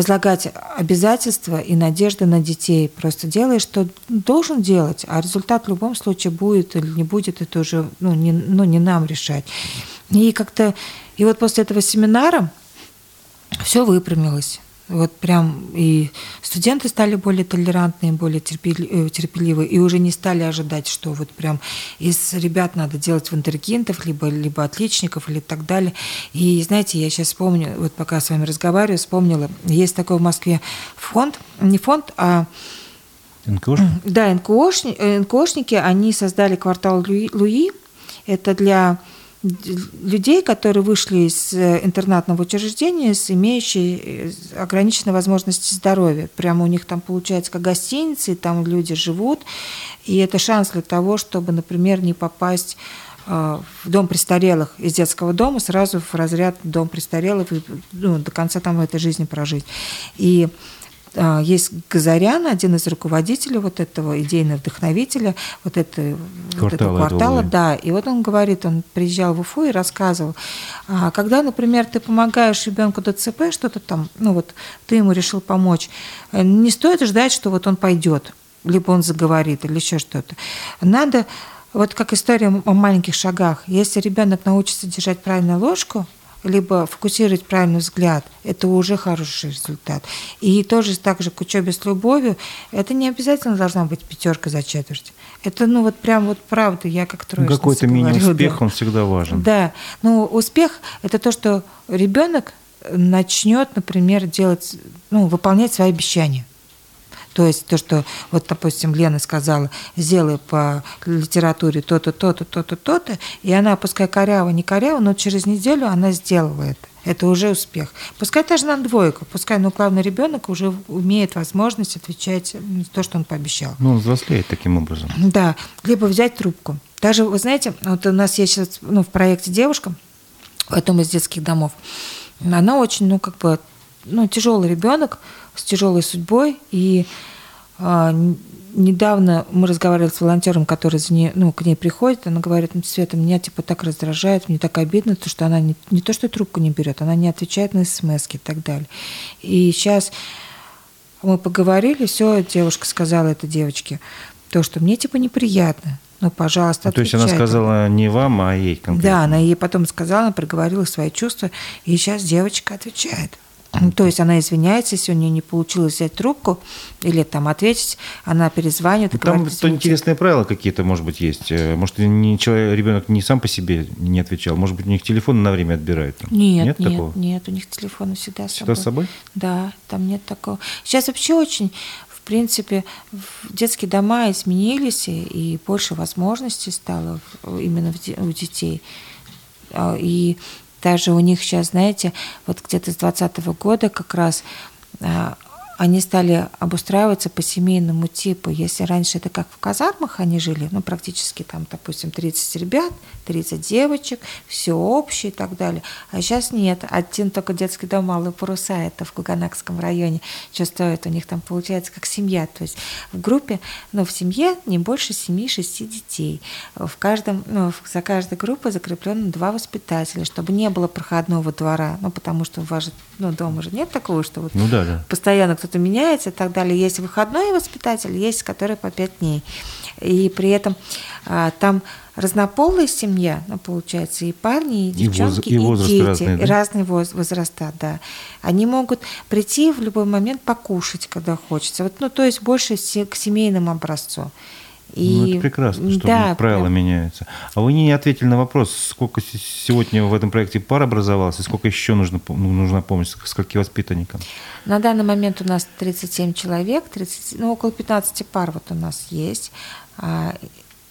S2: возлагать обязательства и надежды на детей. Просто делай, что должен делать, а результат в любом случае будет или не будет, это уже ну, не, ну, не нам решать. И как-то, и вот после этого семинара все выпрямилось. Вот прям и студенты стали более толерантные, более терпели- э, терпеливые, и уже не стали ожидать, что вот прям из ребят надо делать вундеркиндов, либо, либо отличников, или так далее. И знаете, я сейчас вспомню, вот пока с вами разговариваю, вспомнила, есть такой в Москве фонд, не фонд, а
S1: НКОшник?
S2: да, НКОшни- э, НКОшники, они создали квартал Луи. Это для людей, которые вышли из э, интернатного учреждения с имеющей э, ограниченной возможности здоровья. Прямо у них там получается как гостиница, и там люди живут. И это шанс для того, чтобы, например, не попасть э, в дом престарелых из детского дома сразу в разряд дом престарелых и ну, до конца там этой жизни прожить. И есть Газарян, один из руководителей вот этого идейного вдохновителя вот, это, квартала, вот этого квартала, да. И вот он говорит, он приезжал в Уфу и рассказывал, а, когда, например, ты помогаешь ребенку ДЦП, что-то там, ну вот ты ему решил помочь, э, не стоит ждать, что вот он пойдет, либо он заговорит или еще что-то. Надо вот как история о маленьких шагах. Если ребенок научится держать правильную ложку, либо фокусировать правильный взгляд, это уже хороший результат. И тоже так же к учебе с любовью, это не обязательно должна быть пятерка за четверть. Это, ну, вот прям вот правда, я как троечница
S1: Какой-то мини-успех, да. он всегда важен.
S2: Да, ну, успех – это то, что ребенок начнет, например, делать, ну, выполнять свои обещания. То есть то, что вот, допустим, Лена сказала, сделай по литературе то-то, то-то, то-то, то-то, и она, пускай коряво, не коряво, но через неделю она сделала это. Это уже успех. Пускай даже на двойку, пускай, ну, главный ребенок уже имеет возможность отвечать то, что он пообещал.
S1: Ну, он взрослеет таким образом.
S2: Да, либо взять трубку. Даже, вы знаете, вот у нас есть сейчас ну, в проекте девушка в одном из детских домов. Она очень, ну, как бы, ну, тяжелый ребенок, с тяжелой судьбой. И а, недавно мы разговаривали с волонтером, который за ней, ну, к ней приходит, она говорит, ну, Света, меня типа так раздражает, мне так обидно, то, что она не, не то, что трубку не берет, она не отвечает на смс и так далее. И сейчас мы поговорили, все, девушка сказала этой девочке, то, что мне типа неприятно, ну, пожалуйста,
S1: ну, То есть она сказала не вам, а ей конкретно?
S2: Да, она ей потом сказала, она проговорила свои чувства, и сейчас девочка отвечает. То есть она извиняется, если у нее не получилось взять трубку или там ответить, она перезванивает.
S1: Там говорит, то интересные правила какие-то, может быть, есть. Э, может, не человек, ребенок не сам по себе не отвечал, может быть, у них телефон на время отбирают.
S2: Нет, нет, нет, такого? нет, у них телефоны всегда с
S1: собой. Всегда с собой?
S2: Да, там нет такого. Сейчас вообще очень в принципе, детские дома изменились, и больше возможностей стало именно у детей. А, и даже у них сейчас, знаете, вот где-то с 2020 года как раз а, они стали обустраиваться по семейному типу. Если раньше это как в казармах они жили, ну, практически там, допустим, 30 ребят, 30 девочек, все общее и так далее. А сейчас нет. Один только детский дом «Малые паруса», это в Куганакском районе, что стоит. У них там получается как семья. То есть в группе, ну, в семье не больше 7-6 детей. В каждом, ну, за каждой группой закреплено два воспитателя, чтобы не было проходного двора. Ну, потому что у вас же, ну, дома же нет такого, что вот
S1: ну, да, да.
S2: постоянно кто что-то меняется и так далее. Есть выходной воспитатель, есть который по пять дней. И при этом а, там разнополая семья, ну, получается, и парни, и девчонки, и, воз, и, и дети, разные, да? разные воз, возраста, да. Они могут прийти в любой момент покушать, когда хочется. Вот, ну, то есть больше к семейному образцу.
S1: И, ну, это прекрасно, что да, правила прям... меняются. А вы не ответили на вопрос, сколько сегодня в этом проекте пар образовалось, и сколько еще нужно, ну, нужна помощь, скольки воспитанникам?
S2: На данный момент у нас 37 человек, 30, ну, около 15 пар вот у нас есть. А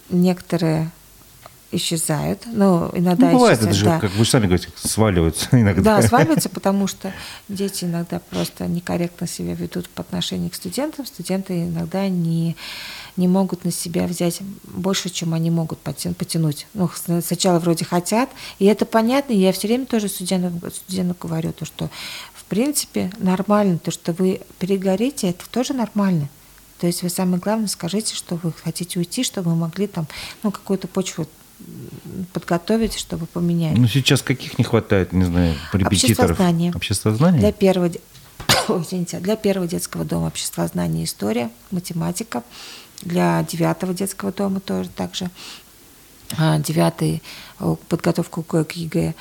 S2: некоторые исчезают. Ну, иногда
S1: ну, бывает
S2: исчезают,
S1: это же, да. как вы сами говорите, сваливаются иногда.
S2: Да, сваливаются, потому что дети иногда просто некорректно себя ведут по отношению к студентам. Студенты иногда не, не могут на себя взять больше, чем они могут потянуть. Ну, сначала вроде хотят, и это понятно. Я все время тоже студентам, студентам говорю, то, что в принципе нормально, то, что вы перегорите, это тоже нормально. То есть вы самое главное скажите, что вы хотите уйти, чтобы вы могли там, ну, какую-то почву подготовить, чтобы поменять.
S1: Ну, сейчас каких не хватает, не знаю, репетиторов?
S2: Обществознание.
S1: Обществознание?
S2: Для первого, извините, для первого детского дома обществознание история, математика. Для девятого детского дома тоже так же. А, девятый подготовку к ЕГЭ.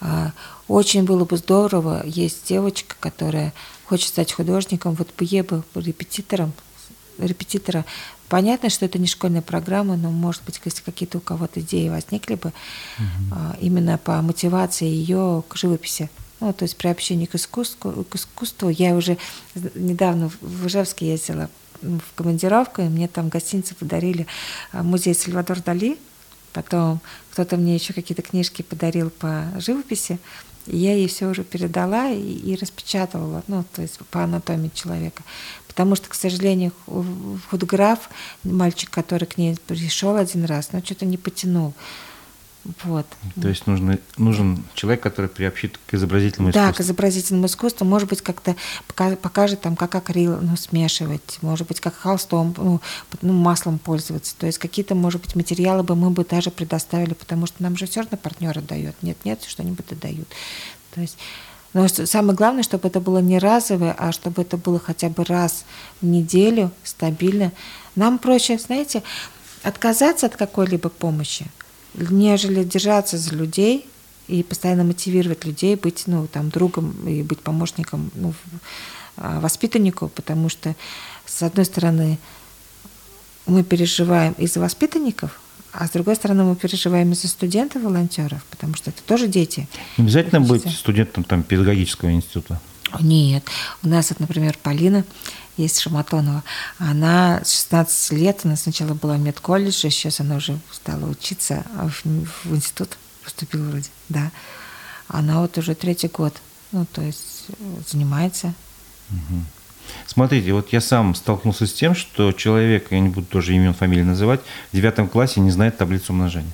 S2: А, очень было бы здорово, есть девочка, которая хочет стать художником, вот бы ей бы репетитором, репетитора Понятно, что это не школьная программа, но, может быть, если какие-то у кого-то идеи возникли бы угу. именно по мотивации ее к живописи. Ну, то есть при общении к искусству, к искусству. Я уже недавно в Ижевске ездила в командировку, и мне там гостиницы подарили а, музей Сальвадор Дали. Потом кто-то мне еще какие-то книжки подарил по живописи. И я ей все уже передала и, и распечатывала, ну, то есть по анатомии человека. Потому что, к сожалению, фотограф, мальчик, который к ней пришел один раз, но что-то не потянул. Вот.
S1: То есть нужно, нужен человек, который приобщит к изобразительному
S2: да,
S1: искусству.
S2: Да, к изобразительному искусству. Может быть, как-то покажет, там, как акрил ну, смешивать, может быть, как холстом, ну, ну, маслом пользоваться. То есть какие-то, может быть, материалы бы мы бы даже предоставили, потому что нам же все равно партнеры дают. Нет, нет, что-нибудь дают. То есть но самое главное, чтобы это было не разовое, а чтобы это было хотя бы раз в неделю стабильно. Нам проще, знаете, отказаться от какой-либо помощи, нежели держаться за людей и постоянно мотивировать людей быть ну, там, другом и быть помощником ну, а, воспитаннику, потому что, с одной стороны, мы переживаем из-за воспитанников, а с другой стороны, мы переживаем из-за студентов, волонтеров, потому что это тоже дети.
S1: Не обязательно быть студентом там, педагогического института?
S2: Нет. У нас, вот, например, Полина есть Шаматонова. Она 16 лет, она сначала была в медколледже, сейчас она уже стала учиться в, в институт, поступила вроде, да. Она вот уже третий год, ну, то есть занимается.
S1: Угу. Смотрите, вот я сам столкнулся с тем, что человек, я не буду тоже имен, фамилии называть, в девятом классе не знает таблицу умножения.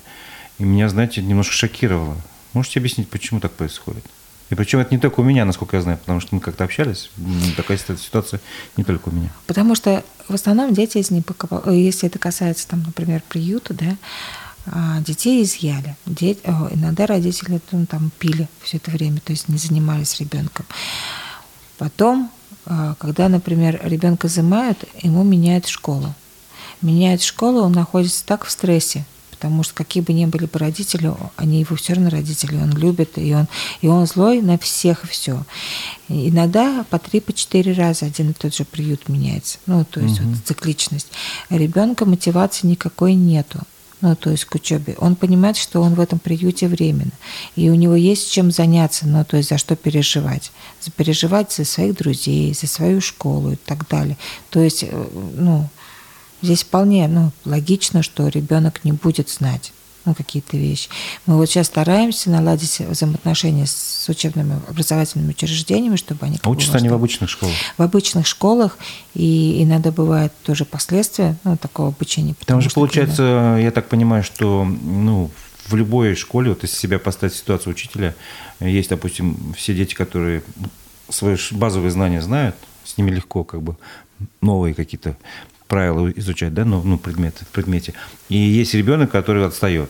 S1: И меня, знаете, немножко шокировало. Можете объяснить, почему так происходит? И причем это не только у меня, насколько я знаю, потому что мы как-то общались. Такая ситуация не только у меня.
S2: Потому что в основном дети, если, если это касается, там, например, приюта, да, а, детей изъяли. Дети, иногда родители ну, там пили все это время, то есть не занимались ребенком. Потом, когда, например, ребенка изымают, ему меняют школу. Меняют школу, он находится так в стрессе, потому что какие бы ни были бы родители, они его все равно родители, он любит, и он, и он злой на всех и все. И иногда по три, по четыре раза один и тот же приют меняется. Ну, то есть угу. вот цикличность. Ребенка мотивации никакой нету ну, то есть к учебе, он понимает, что он в этом приюте временно, и у него есть чем заняться, ну, то есть за что переживать. За переживать за своих друзей, за свою школу и так далее. То есть, э, ну, Здесь вполне ну, логично, что ребенок не будет знать ну, какие-то вещи. Мы вот сейчас стараемся наладить взаимоотношения с учебными образовательными учреждениями, чтобы они...
S1: А учатся они в обычных школах?
S2: В обычных школах, и иногда бывает тоже последствия ну, такого обучения.
S1: Там же получается, когда... я так понимаю, что ну, в любой школе, вот если себя поставить в ситуацию учителя, есть, допустим, все дети, которые свои базовые знания знают, с ними легко как бы новые какие-то правила изучать, да, ну, ну предмет, в предмете. И есть ребенок, который отстает.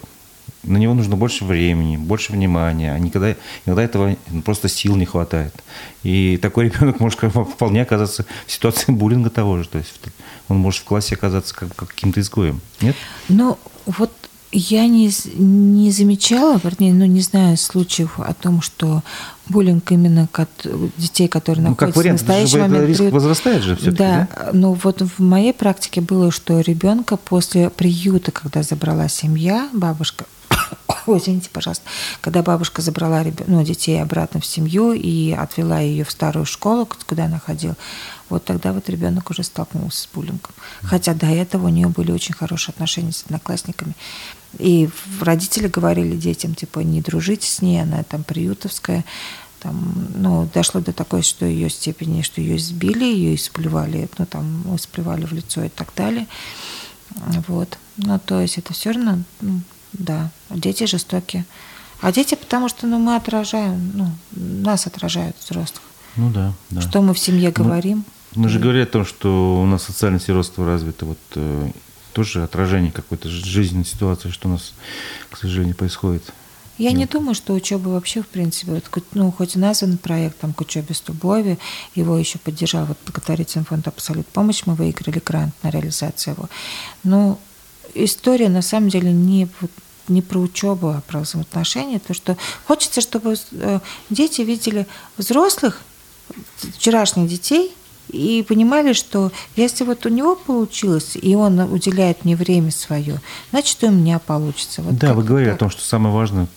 S1: На него нужно больше времени, больше внимания. А никогда, иногда этого просто сил не хватает. И такой ребенок может вполне оказаться в ситуации буллинга того же. То есть он может в классе оказаться как, каким-то изгоем. Нет?
S2: Ну, вот я не, не замечала, вернее, ну, не знаю случаев о том, что буллинг именно от детей, которые ну, находятся как вариант, в настоящий момент...
S1: риск при... возрастает же все-таки,
S2: да, да? Ну, вот в моей практике было, что ребенка после приюта, когда забрала семья, бабушка, Ой, извините, пожалуйста, когда бабушка забрала ну, детей обратно в семью и отвела ее в старую школу, куда она ходила, вот тогда вот ребенок уже столкнулся с буллингом. Хотя до этого у нее были очень хорошие отношения с одноклассниками. И родители говорили детям, типа, не дружите с ней, она там приютовская. Там, ну, дошло до такой, что ее степени, что ее избили, ее исплевали, ну, там, исплевали в лицо и так далее. Вот. Ну, то есть это все равно, ну, да, дети жестокие. А дети, потому что ну, мы отражаем, ну, нас отражают взрослых.
S1: Ну да, да.
S2: Что мы в семье ну, говорим.
S1: Мы же говорили о том, что у нас социальное сиротство развито вот э, тоже отражение какой-то жизненной ситуации, что у нас, к сожалению, происходит.
S2: Я не думаю, что учеба вообще, в принципе, вот, ну, хоть и назван проект там, к учебе с любовью, его еще поддержал вот благотворительный фонд «Абсолют помощь», мы выиграли грант на реализацию его. Но история на самом деле не, не про учебу, а про взаимоотношения, то, что хочется, чтобы э, дети видели взрослых, вчерашних детей, и понимали, что если вот у него получилось, и он уделяет мне время свое, значит, и у меня получится. Вот
S1: да, вы говорили так. о том, что самое важное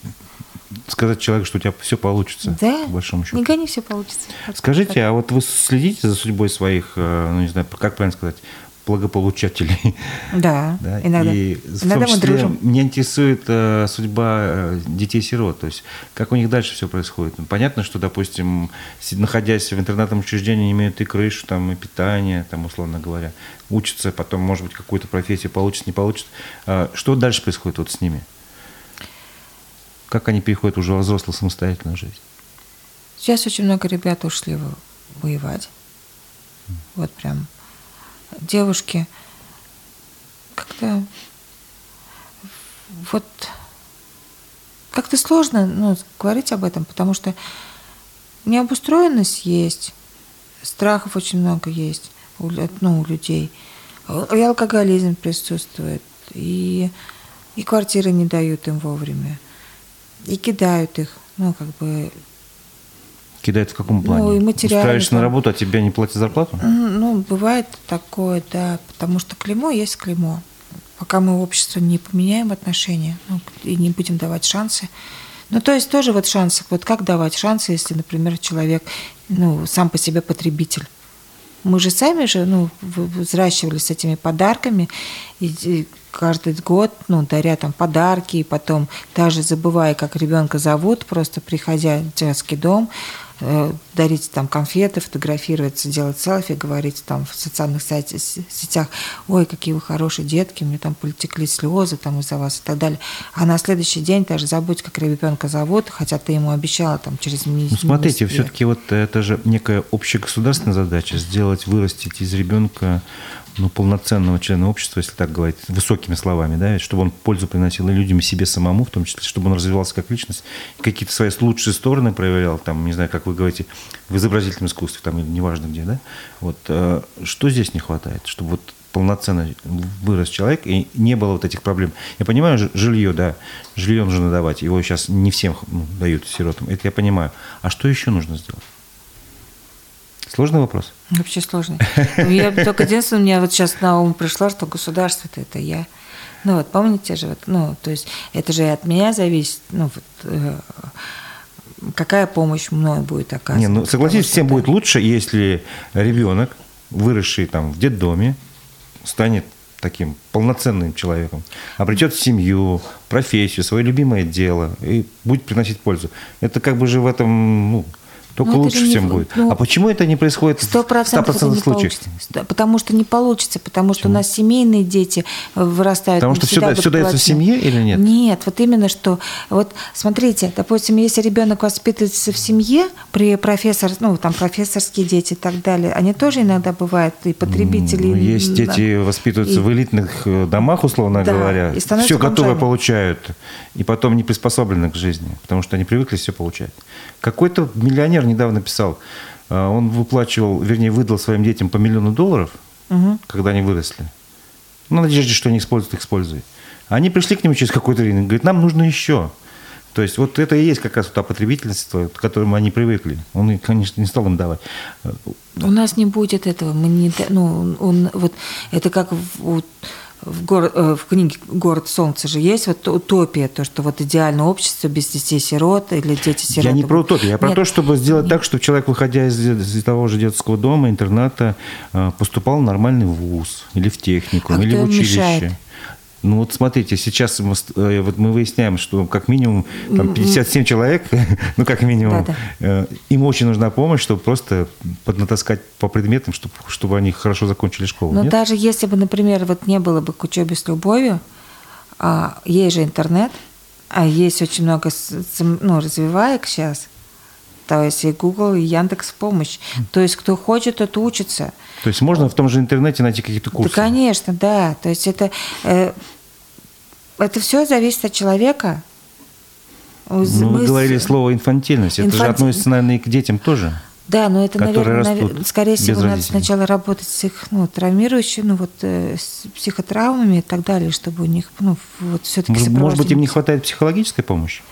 S1: сказать человеку, что у тебя все получится.
S2: Да,
S1: по большому счету.
S2: не гони, все получится.
S1: Скажите, а вот вы следите за судьбой своих, э, ну не знаю, как правильно сказать, благополучателей.
S2: Да, да? иногда.
S1: И в иногда том числе мы дружим. меня интересует э, судьба э, детей-сирот, то есть как у них дальше все происходит. Ну, понятно, что, допустим, находясь в интернатном учреждении, они имеют и крышу, там, и питание, там, условно говоря, учатся, потом, может быть, какую-то профессию получат, не получат. Э, что дальше происходит вот с ними? как они переходят уже во взрослую самостоятельную жизнь?
S2: Сейчас очень много ребят ушли воевать. Вот прям девушки как-то вот как-то сложно ну, говорить об этом, потому что необустроенность есть, страхов очень много есть у, ну, у людей. И алкоголизм присутствует, и, и квартиры не дают им вовремя, и кидают их, ну, как бы...
S1: Кидают в каком плане? Ну, и материально. Устраиваешься на работу, а тебе не платят зарплату?
S2: Ну, бывает такое, да, потому что клеймо есть клеймо. Пока мы в обществе не поменяем отношения ну, и не будем давать шансы, ну, то есть тоже вот шансы. Вот как давать шансы, если, например, человек ну, сам по себе потребитель? Мы же сами же ну, взращивались с этими подарками, и, каждый год ну, даря там подарки, и потом даже забывая, как ребенка зовут, просто приходя в детский дом, дарить там конфеты, фотографироваться, делать селфи, говорить там в социальных сетях, ой, какие вы хорошие детки, мне там полетекли слезы там из-за вас и так далее. А на следующий день даже забудь, как ребенка зовут, хотя ты ему обещала там через месяц.
S1: Ну, смотрите, все-таки вот это же некая общегосударственная задача, сделать, вырастить из ребенка ну, полноценного члена общества, если так говорить, высокими словами, да, чтобы он пользу приносил и людям, и себе самому, в том числе, чтобы он развивался как личность, какие-то свои лучшие стороны проявлял, там, не знаю, как вы говорите, в изобразительном искусстве, там, или неважно где, да, вот, э, что здесь не хватает, чтобы вот полноценно вырос человек, и не было вот этих проблем. Я понимаю, жилье, да, жилье нужно давать, его сейчас не всем ну, дают сиротам, это я понимаю. А что еще нужно сделать? Сложный вопрос?
S2: Вообще сложный. Ну, я только единственное, мне вот сейчас на ум пришло, что государство это, я. Ну вот, помните же, вот, ну, то есть это же от меня зависит, ну, вот, э, какая помощь мной будет оказана. Не,
S1: ну, согласитесь, всем будет лучше, если ребенок, выросший там в детдоме, станет таким полноценным человеком, обретет семью, профессию, свое любимое дело и будет приносить пользу. Это как бы же в этом, ну, только ну, лучше всем не, будет. Ну, а почему это не происходит в 100% случаев?
S2: Потому что не получится, потому что почему? у нас семейные дети вырастают.
S1: Потому что все, все дается в семье или нет?
S2: Нет, вот именно что. Вот смотрите, допустим, если ребенок воспитывается в семье, при профессор, ну там профессорские дети и так далее, они тоже иногда бывают и потребители. Ну,
S1: есть дети воспитываются и, в элитных э, домах, условно да, говоря, все готовое получают, и потом не приспособлены к жизни, потому что они привыкли все получать. Какой-то миллионер недавно писал, а, он выплачивал, вернее, выдал своим детям по миллиону долларов, угу. когда они выросли. Ну, надежде, что они используют, их используют. Они пришли к нему через какое-то время, говорят, нам нужно еще. То есть вот это и есть как раз та потребительство, к которому они привыкли. Он, конечно, не стал им давать.
S2: У нас не будет этого. Мы не, ну, он, вот, это как вот, в, город, э, в книге «Город солнца» же есть вот утопия, то, что вот идеальное общество без детей-сирот или дети-сироты.
S1: Я не про утопию, я про Нет. то, чтобы сделать Нет. так, чтобы человек, выходя из, из того же детского дома, интерната, э, поступал в нормальный вуз или в техникум, а или в училище. Мешает? Ну вот смотрите, сейчас мы, э, вот мы выясняем, что как минимум там, 57 человек, ну как минимум, да, да. им очень нужна помощь, чтобы просто поднатаскать по предметам, чтобы, чтобы они хорошо закончили школу.
S2: Но нет? даже если бы, например, вот не было бы к учебе с любовью, а, есть же интернет, а есть очень много ну, развиваек сейчас, то есть и Google, и Яндекс помощь. То есть кто хочет, тот учится.
S1: То есть можно в том же интернете найти какие-то курсы?
S2: Да, конечно, да. То есть это, э, это все зависит от человека.
S1: Ну, Мы вы говорили слово инфантильность. Инфанти... Это же относится, наверное, и к детям тоже.
S2: Да, но это, наверное, навер... скорее всего, надо сначала работать с их ну, травмирующими, ну, вот, э, с психотравмами и так далее, чтобы у них ну, вот, все-таки
S1: может, может быть, им не хватает психологической помощи?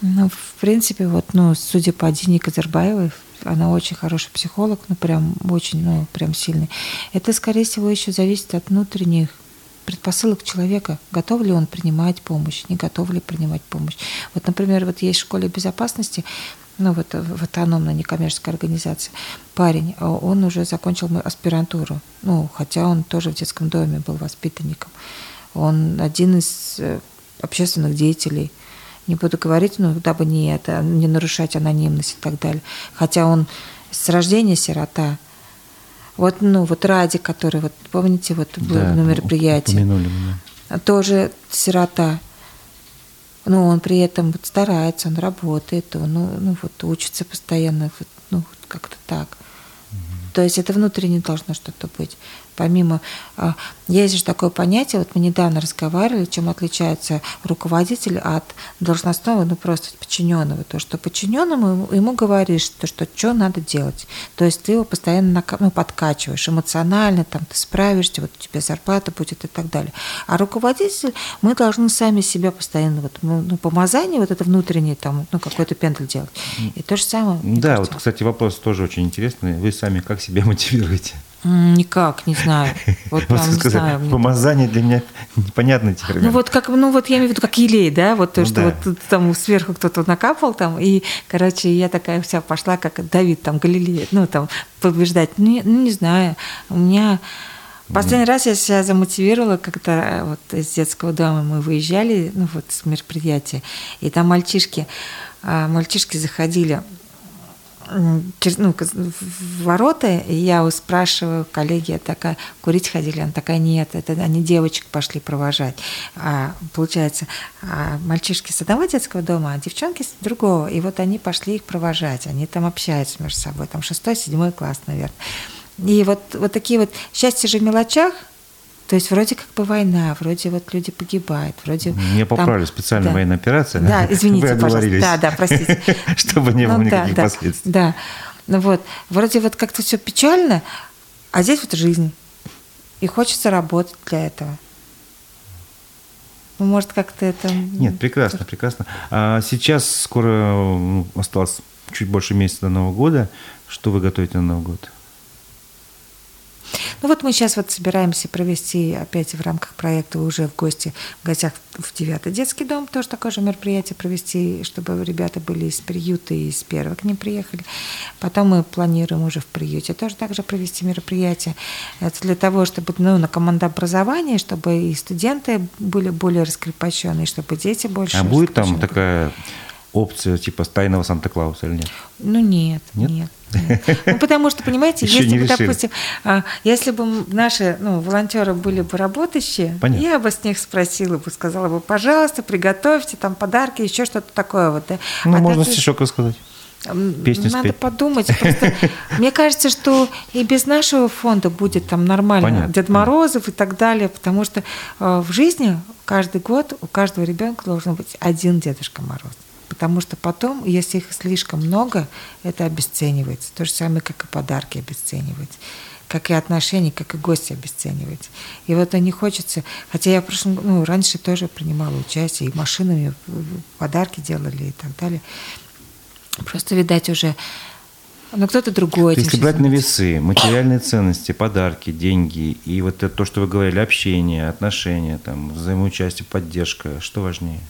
S2: Ну, в принципе, вот, ну, судя по Дине Казарбаевой, она очень хороший психолог, ну, прям очень, ну, прям сильный. Это, скорее всего, еще зависит от внутренних предпосылок человека, готов ли он принимать помощь, не готов ли принимать помощь. Вот, например, вот есть в школе безопасности, ну, вот в автономной некоммерческой организации, парень, а он уже закончил аспирантуру, ну, хотя он тоже в детском доме был воспитанником. Он один из э, общественных деятелей – не буду говорить, ну, дабы не это, не нарушать анонимность и так далее. Хотя он с рождения сирота. Вот, ну, вот Ради, который, вот, помните, вот был да, на мероприятии. Упомянули меня. Тоже сирота. но он при этом вот старается, он работает, он ну, ну, вот учится постоянно, вот, ну, как-то так. То есть это внутренне должно что-то быть помимо... А, есть же такое понятие, вот мы недавно разговаривали, чем отличается руководитель от должностного, ну просто подчиненного. То, что подчиненному ему говоришь, то, что что надо делать. То есть ты его постоянно ну, подкачиваешь эмоционально, там ты справишься, вот у тебя зарплата будет и так далее. А руководитель, мы должны сами себя постоянно, вот, ну, помазание, вот это внутреннее, там, ну, какой-то пендель делать. И то же самое.
S1: Да, вот, кстати, вопрос тоже очень интересный. Вы сами как себя мотивируете?
S2: Никак, не знаю. Вот прям,
S1: не знаю. Помазание для меня непонятный термин.
S2: Ну вот как, ну вот я имею в виду как елей, да, вот то, ну, что да. вот там сверху кто-то накапал там, и, короче, я такая вся пошла, как Давид там Галилея, ну там побеждать. Ну, ну не знаю, у меня Последний раз я себя замотивировала, когда вот из детского дома мы выезжали, ну вот с мероприятия, и там мальчишки, а, мальчишки заходили через, ну, в ворота, и я спрашиваю коллеги, я такая, курить ходили? Она такая, нет, это они девочек пошли провожать. А, получается, а мальчишки с одного детского дома, а девчонки с другого. И вот они пошли их провожать, они там общаются между собой, там шестой, седьмой класс, наверное. И вот, вот такие вот счастье же в мелочах, то есть вроде как бы война, вроде вот люди погибают, вроде...
S1: Мне поправили, там, специальная да, военная операция.
S2: Да, извините, пожалуйста. Да, да, простите.
S1: Чтобы не было ну, никаких последствий.
S2: Да, ну вот, вроде вот как-то все печально, а здесь вот жизнь. И хочется работать для этого. Ну, может, как-то это...
S1: Нет, прекрасно, прекрасно. А сейчас скоро ну, осталось чуть больше месяца до Нового года. Что вы готовите на Новый год?
S2: Ну вот мы сейчас вот собираемся провести опять в рамках проекта уже в гости, в гостях в девятый детский дом, тоже такое же мероприятие провести, чтобы ребята были из приюта и из первого к ним приехали. Потом мы планируем уже в приюте тоже также провести мероприятие. Это для того, чтобы ну, на командообразование, чтобы и студенты были более раскрепощенные, чтобы дети больше...
S1: А будет там такая опция типа тайного Санта-Клауса или нет?
S2: Ну нет, нет. нет. Ну, потому что, понимаете, если бы, допустим, а, если бы наши ну, волонтеры были бы работающие, Понятно. я бы с них спросила бы, сказала бы, пожалуйста, приготовьте там подарки, еще что-то такое вот. Да.
S1: Ну, а можно такие... стишок рассказать.
S2: Песню Надо спеть. подумать. Просто, мне кажется, что и без нашего фонда будет там нормально понятно, Дед Морозов понятно. и так далее, потому что э, в жизни каждый год у каждого ребенка должен быть один Дедушка Мороз потому что потом, если их слишком много, это обесценивается. То же самое, как и подарки обесценивать как и отношения, как и гости обесценивать. И вот не хочется, хотя я в прошлом, ну, раньше тоже принимала участие, и машинами подарки делали и так далее. Просто, видать, уже но кто-то другой.
S1: Если брать на весы, материальные ценности, подарки, деньги, и вот это то, что вы говорили, общение, отношения, там, взаимоучастие, поддержка, что важнее?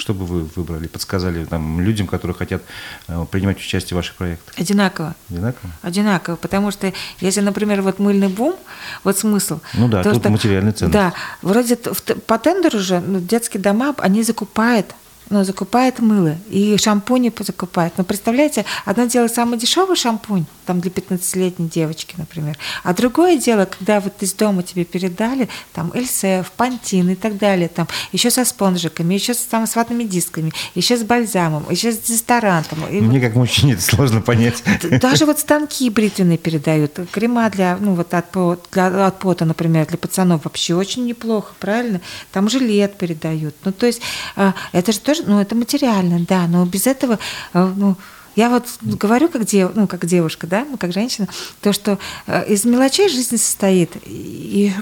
S1: Что бы вы выбрали, подсказали там, людям, которые хотят э, принимать участие в ваших проектах?
S2: Одинаково.
S1: Одинаково?
S2: Одинаково, потому что если, например, вот мыльный бум, вот смысл.
S1: Ну да, то, тут что, материальный ценность.
S2: Да, вроде по тендеру же ну, детские дома, они закупают ну, закупает мыло и шампуни закупает. Но представляете, одно дело самый дешевый шампунь, там для 15-летней девочки, например, а другое дело, когда вот из дома тебе передали там ЛСФ, пантин и так далее, там еще со спонжиками, еще с, там, с ватными дисками, еще с бальзамом, еще с дезодорантом.
S1: Мне вот, как мужчине это сложно понять.
S2: Даже вот станки бритвенные передают, крема для, ну, вот от, для, от пота, например, для пацанов вообще очень неплохо, правильно? Там жилет передают. Ну, то есть а, это же тоже ну, это материально, да, но без этого, э, ну, я вот говорю как, дев, ну, как девушка, да, ну, как женщина, то, что э, из мелочей жизнь состоит, и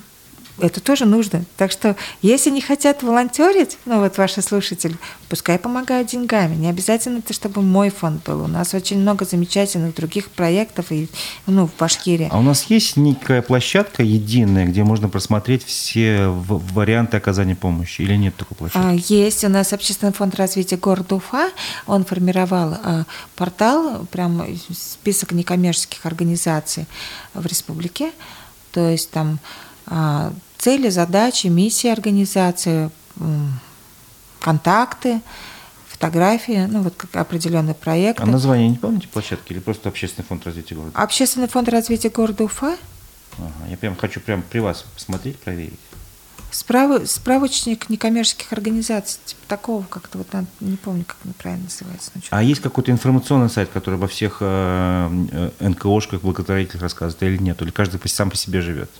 S2: это тоже нужно. Так что, если не хотят волонтерить, ну вот ваши слушатели, пускай помогают деньгами. Не обязательно это, чтобы мой фонд был. У нас очень много замечательных других проектов и, ну, в Башкирии.
S1: А у нас есть некая площадка единая, где можно просмотреть все варианты оказания помощи? Или нет такой площадки? А,
S2: есть. У нас Общественный фонд развития города Уфа. Он формировал а, портал, прям список некоммерческих организаций в республике. То есть там а, цели, задачи, миссии организации, контакты, фотографии, ну вот как определенные проекты.
S1: А название не помните площадки или просто Общественный фонд развития города?
S2: Общественный фонд развития города Уфа.
S1: Ага, я прям хочу прям при вас посмотреть, проверить.
S2: Справ... Справочник некоммерческих организаций, типа такого как-то, вот не помню, как он правильно называется.
S1: А есть какой-то информационный сайт, который обо всех э, э НКОшках, благотворителях рассказывает или нет? Или каждый сам по себе живет?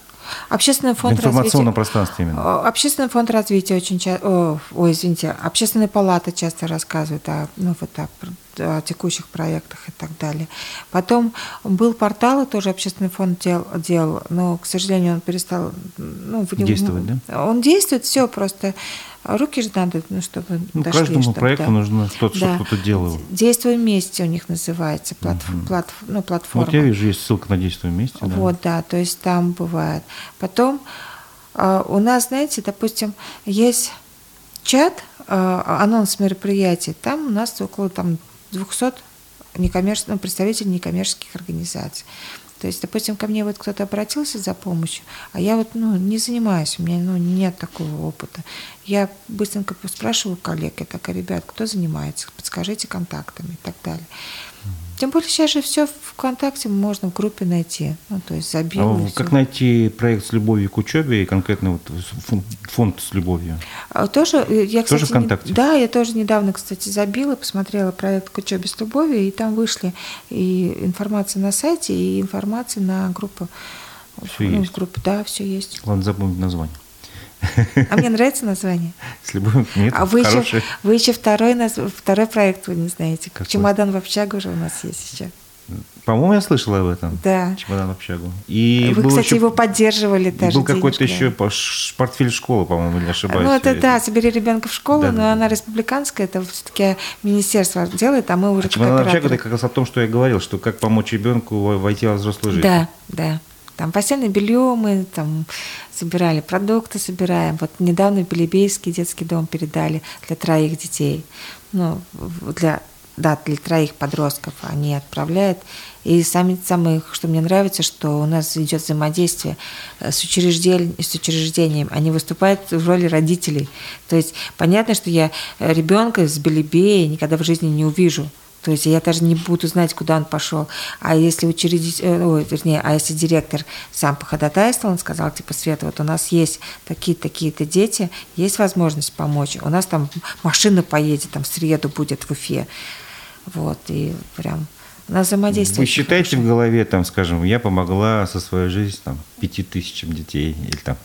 S2: Общественный фонд
S1: развития, пространстве именно.
S2: Общественный фонд развития очень часто, ой, извините, общественная палата часто рассказывает о, ну, вот, о, о текущих проектах и так далее. Потом был портал, тоже общественный фонд дел, делал, но, к сожалению, он перестал
S1: ну, действовать, да?
S2: Он действует, все просто руки же надо, ну, чтобы
S1: ну,
S2: дошли.
S1: Каждому
S2: чтобы,
S1: проекту
S2: да.
S1: нужно кто-то, да. кто-то делал.
S2: Действуй вместе у них называется, плат, угу. плат, ну, платформа.
S1: Вот я вижу, есть ссылка на Действуй вместе. Да.
S2: Вот, да, то есть там бывает. Потом э, у нас, знаете, допустим, есть чат, э, анонс мероприятий, там у нас около там, 200 некоммерческих, ну, представителей некоммерческих организаций. То есть, допустим, ко мне вот кто-то обратился за помощью, а я вот ну, не занимаюсь, у меня ну, нет такого опыта. Я быстренько спрашиваю коллег, я такая, ребят, кто занимается, подскажите контактами и так далее. Тем более сейчас же все ВКонтакте можно в группе найти. Ну, то есть забил.
S1: А как найти проект с любовью к учебе и конкретно вот фонд с любовью?
S2: А, тоже, э, я, кстати,
S1: тоже ВКонтакте?
S2: Не, да, я тоже недавно, кстати, забила, посмотрела проект к учебе с любовью, и там вышли и информация на сайте, и информация на группу.
S1: Все ну, есть.
S2: Группе, да, все есть.
S1: Ладно, запомнить название.
S2: А мне нравится название.
S1: С любовью нет,
S2: А вы еще, вы еще второй, второй проект вы не знаете. Какой? Чемодан в общагу уже у нас есть еще.
S1: По-моему, я слышала об этом.
S2: Да.
S1: Чемодан в общагу. И
S2: Вы, кстати, еще, его поддерживали даже.
S1: Был какой-то еще портфель школы, по-моему, не ошибаюсь.
S2: Ну, это да, собери ребенка в школу, да, но да, она республиканская, это все-таки министерство делает, а мы уже а
S1: Чемодан в общагу это как раз о том, что я говорил, что как помочь ребенку войти во взрослую жизнь.
S2: Да, да. Там постельное белье мы там собирали, продукты собираем. Вот недавно Белебейский детский дом передали для троих детей. Ну, для, да, для троих подростков они отправляют. И сами, самое, что мне нравится, что у нас идет взаимодействие э, с, учреждением, с учреждением. Они выступают в роли родителей. То есть понятно, что я ребенка с Белебея никогда в жизни не увижу. То есть я даже не буду знать, куда он пошел. А если учредитель, э, ой, вернее, а если директор сам походатайствовал, он сказал, типа, Света, вот у нас есть такие-такие-то дети, есть возможность помочь. У нас там машина поедет, там в среду будет в Уфе. Вот, и прям у нас взаимодействие.
S1: Вы считаете хорошее. в голове, там, скажем, я помогла со своей жизнью там, пяти тысячам детей или там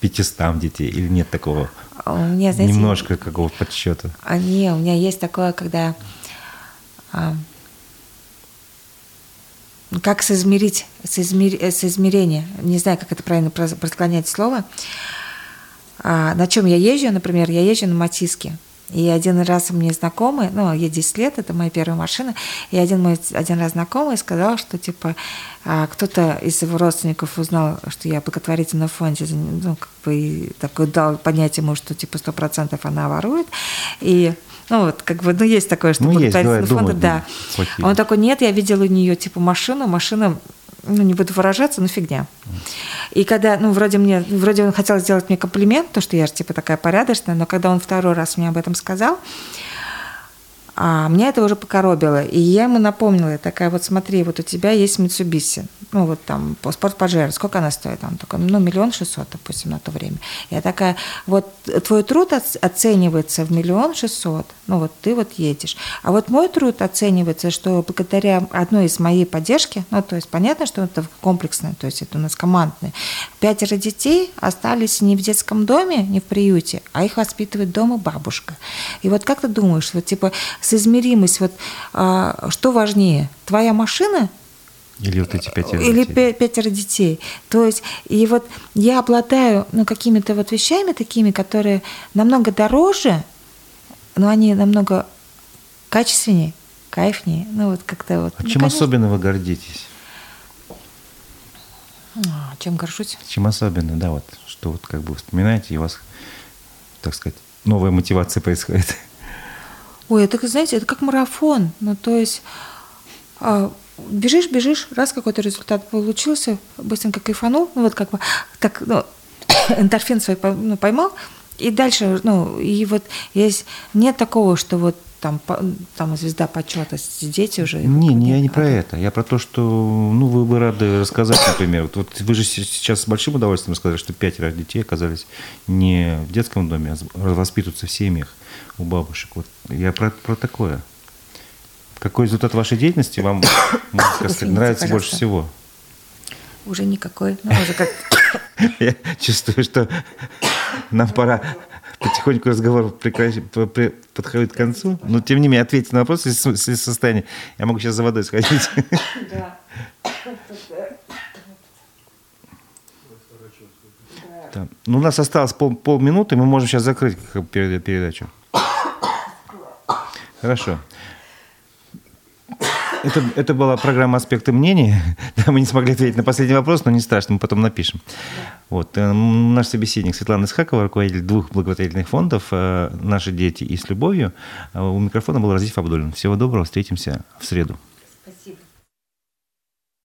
S1: пятистам детей, или нет такого?
S2: У меня, знаете,
S1: Немножко какого-то подсчета.
S2: А, не, у меня есть такое, когда как соизмерить, соизмер, э, соизмерение, не знаю, как это правильно просклонять слово, а, на чем я езжу, например, я езжу на Матиске, и один раз мне знакомый, ну, ей 10 лет, это моя первая машина, и один мой один раз знакомый сказал, что, типа, а, кто-то из его родственников узнал, что я благотворительном фонде, ну, как бы, и такой дал понятие ему, что, типа, сто процентов она ворует, и ну вот, как бы, ну есть такое, что
S1: ну, есть, давай,
S2: фонда, думаю, да. Плохие. Он такой, нет, я видел у нее типа машину, машина ну, не буду выражаться, но фигня. И когда, ну, вроде мне, вроде он хотел сделать мне комплимент, то, что я же, типа, такая порядочная, но когда он второй раз мне об этом сказал, а меня это уже покоробило. И я ему напомнила, я такая, вот смотри, вот у тебя есть Mitsubishi, ну вот там спорт Pajero, сколько она стоит? Он такой, ну миллион шестьсот, допустим, на то время. Я такая, вот твой труд оценивается в миллион шестьсот, ну вот ты вот едешь. А вот мой труд оценивается, что благодаря одной из моей поддержки, ну то есть понятно, что это комплексное, то есть это у нас командное, пятеро детей остались не в детском доме, не в приюте, а их воспитывает дома бабушка. И вот как ты думаешь, вот типа соизмеримость, вот а, что важнее, твоя машина
S1: или вот эти пятеро
S2: Или
S1: детей.
S2: пятеро детей. То есть, и вот я обладаю ну, какими-то вот вещами такими, которые намного дороже, но они намного качественнее, кайфнее. Ну, вот как-то вот.
S1: А
S2: ну,
S1: чем конечно... особенно вы гордитесь?
S2: А, чем горжусь?
S1: Чем особенно, да, вот, что вот как бы вспоминаете, и у вас, так сказать, новая мотивация происходит.
S2: Ой, это, знаете, это как марафон. Ну, то есть а, бежишь, бежишь, раз какой-то результат получился, быстренько кайфанул, ну вот как бы так, ну, эндорфин свой ну, поймал, и дальше, ну, и вот есть, нет такого, что вот там, там звезда почета, дети уже.
S1: Не, не, я не про это. Я про то, что ну, вы бы рады рассказать, например. Вот, вот вы же сейчас с большим удовольствием рассказали, что пятеро детей оказались не в детском доме, а воспитываются в семьях у бабушек. Вот я про, про такое. Какой результат вашей деятельности вам сказать, нравится больше всего?
S2: Уже никакой. Ну, уже как...
S1: Я чувствую, что нам пора потихоньку разговор прекращ... подходит к концу. Но, тем не менее, ответьте на вопрос, если, если состояние. Я могу сейчас за водой сходить. Да. Да. Ну, у нас осталось пол, полминуты, мы можем сейчас закрыть передачу. Хорошо. Это, это была программа «Аспекты мнений». Да, мы не смогли ответить на последний вопрос, но не страшно, мы потом напишем. Вот. Э, наш собеседник Светлана Исхакова, руководитель двух благотворительных фондов э, «Наши дети» и «С любовью». Э, у микрофона был Разиф Абдулин. Всего доброго, встретимся в среду.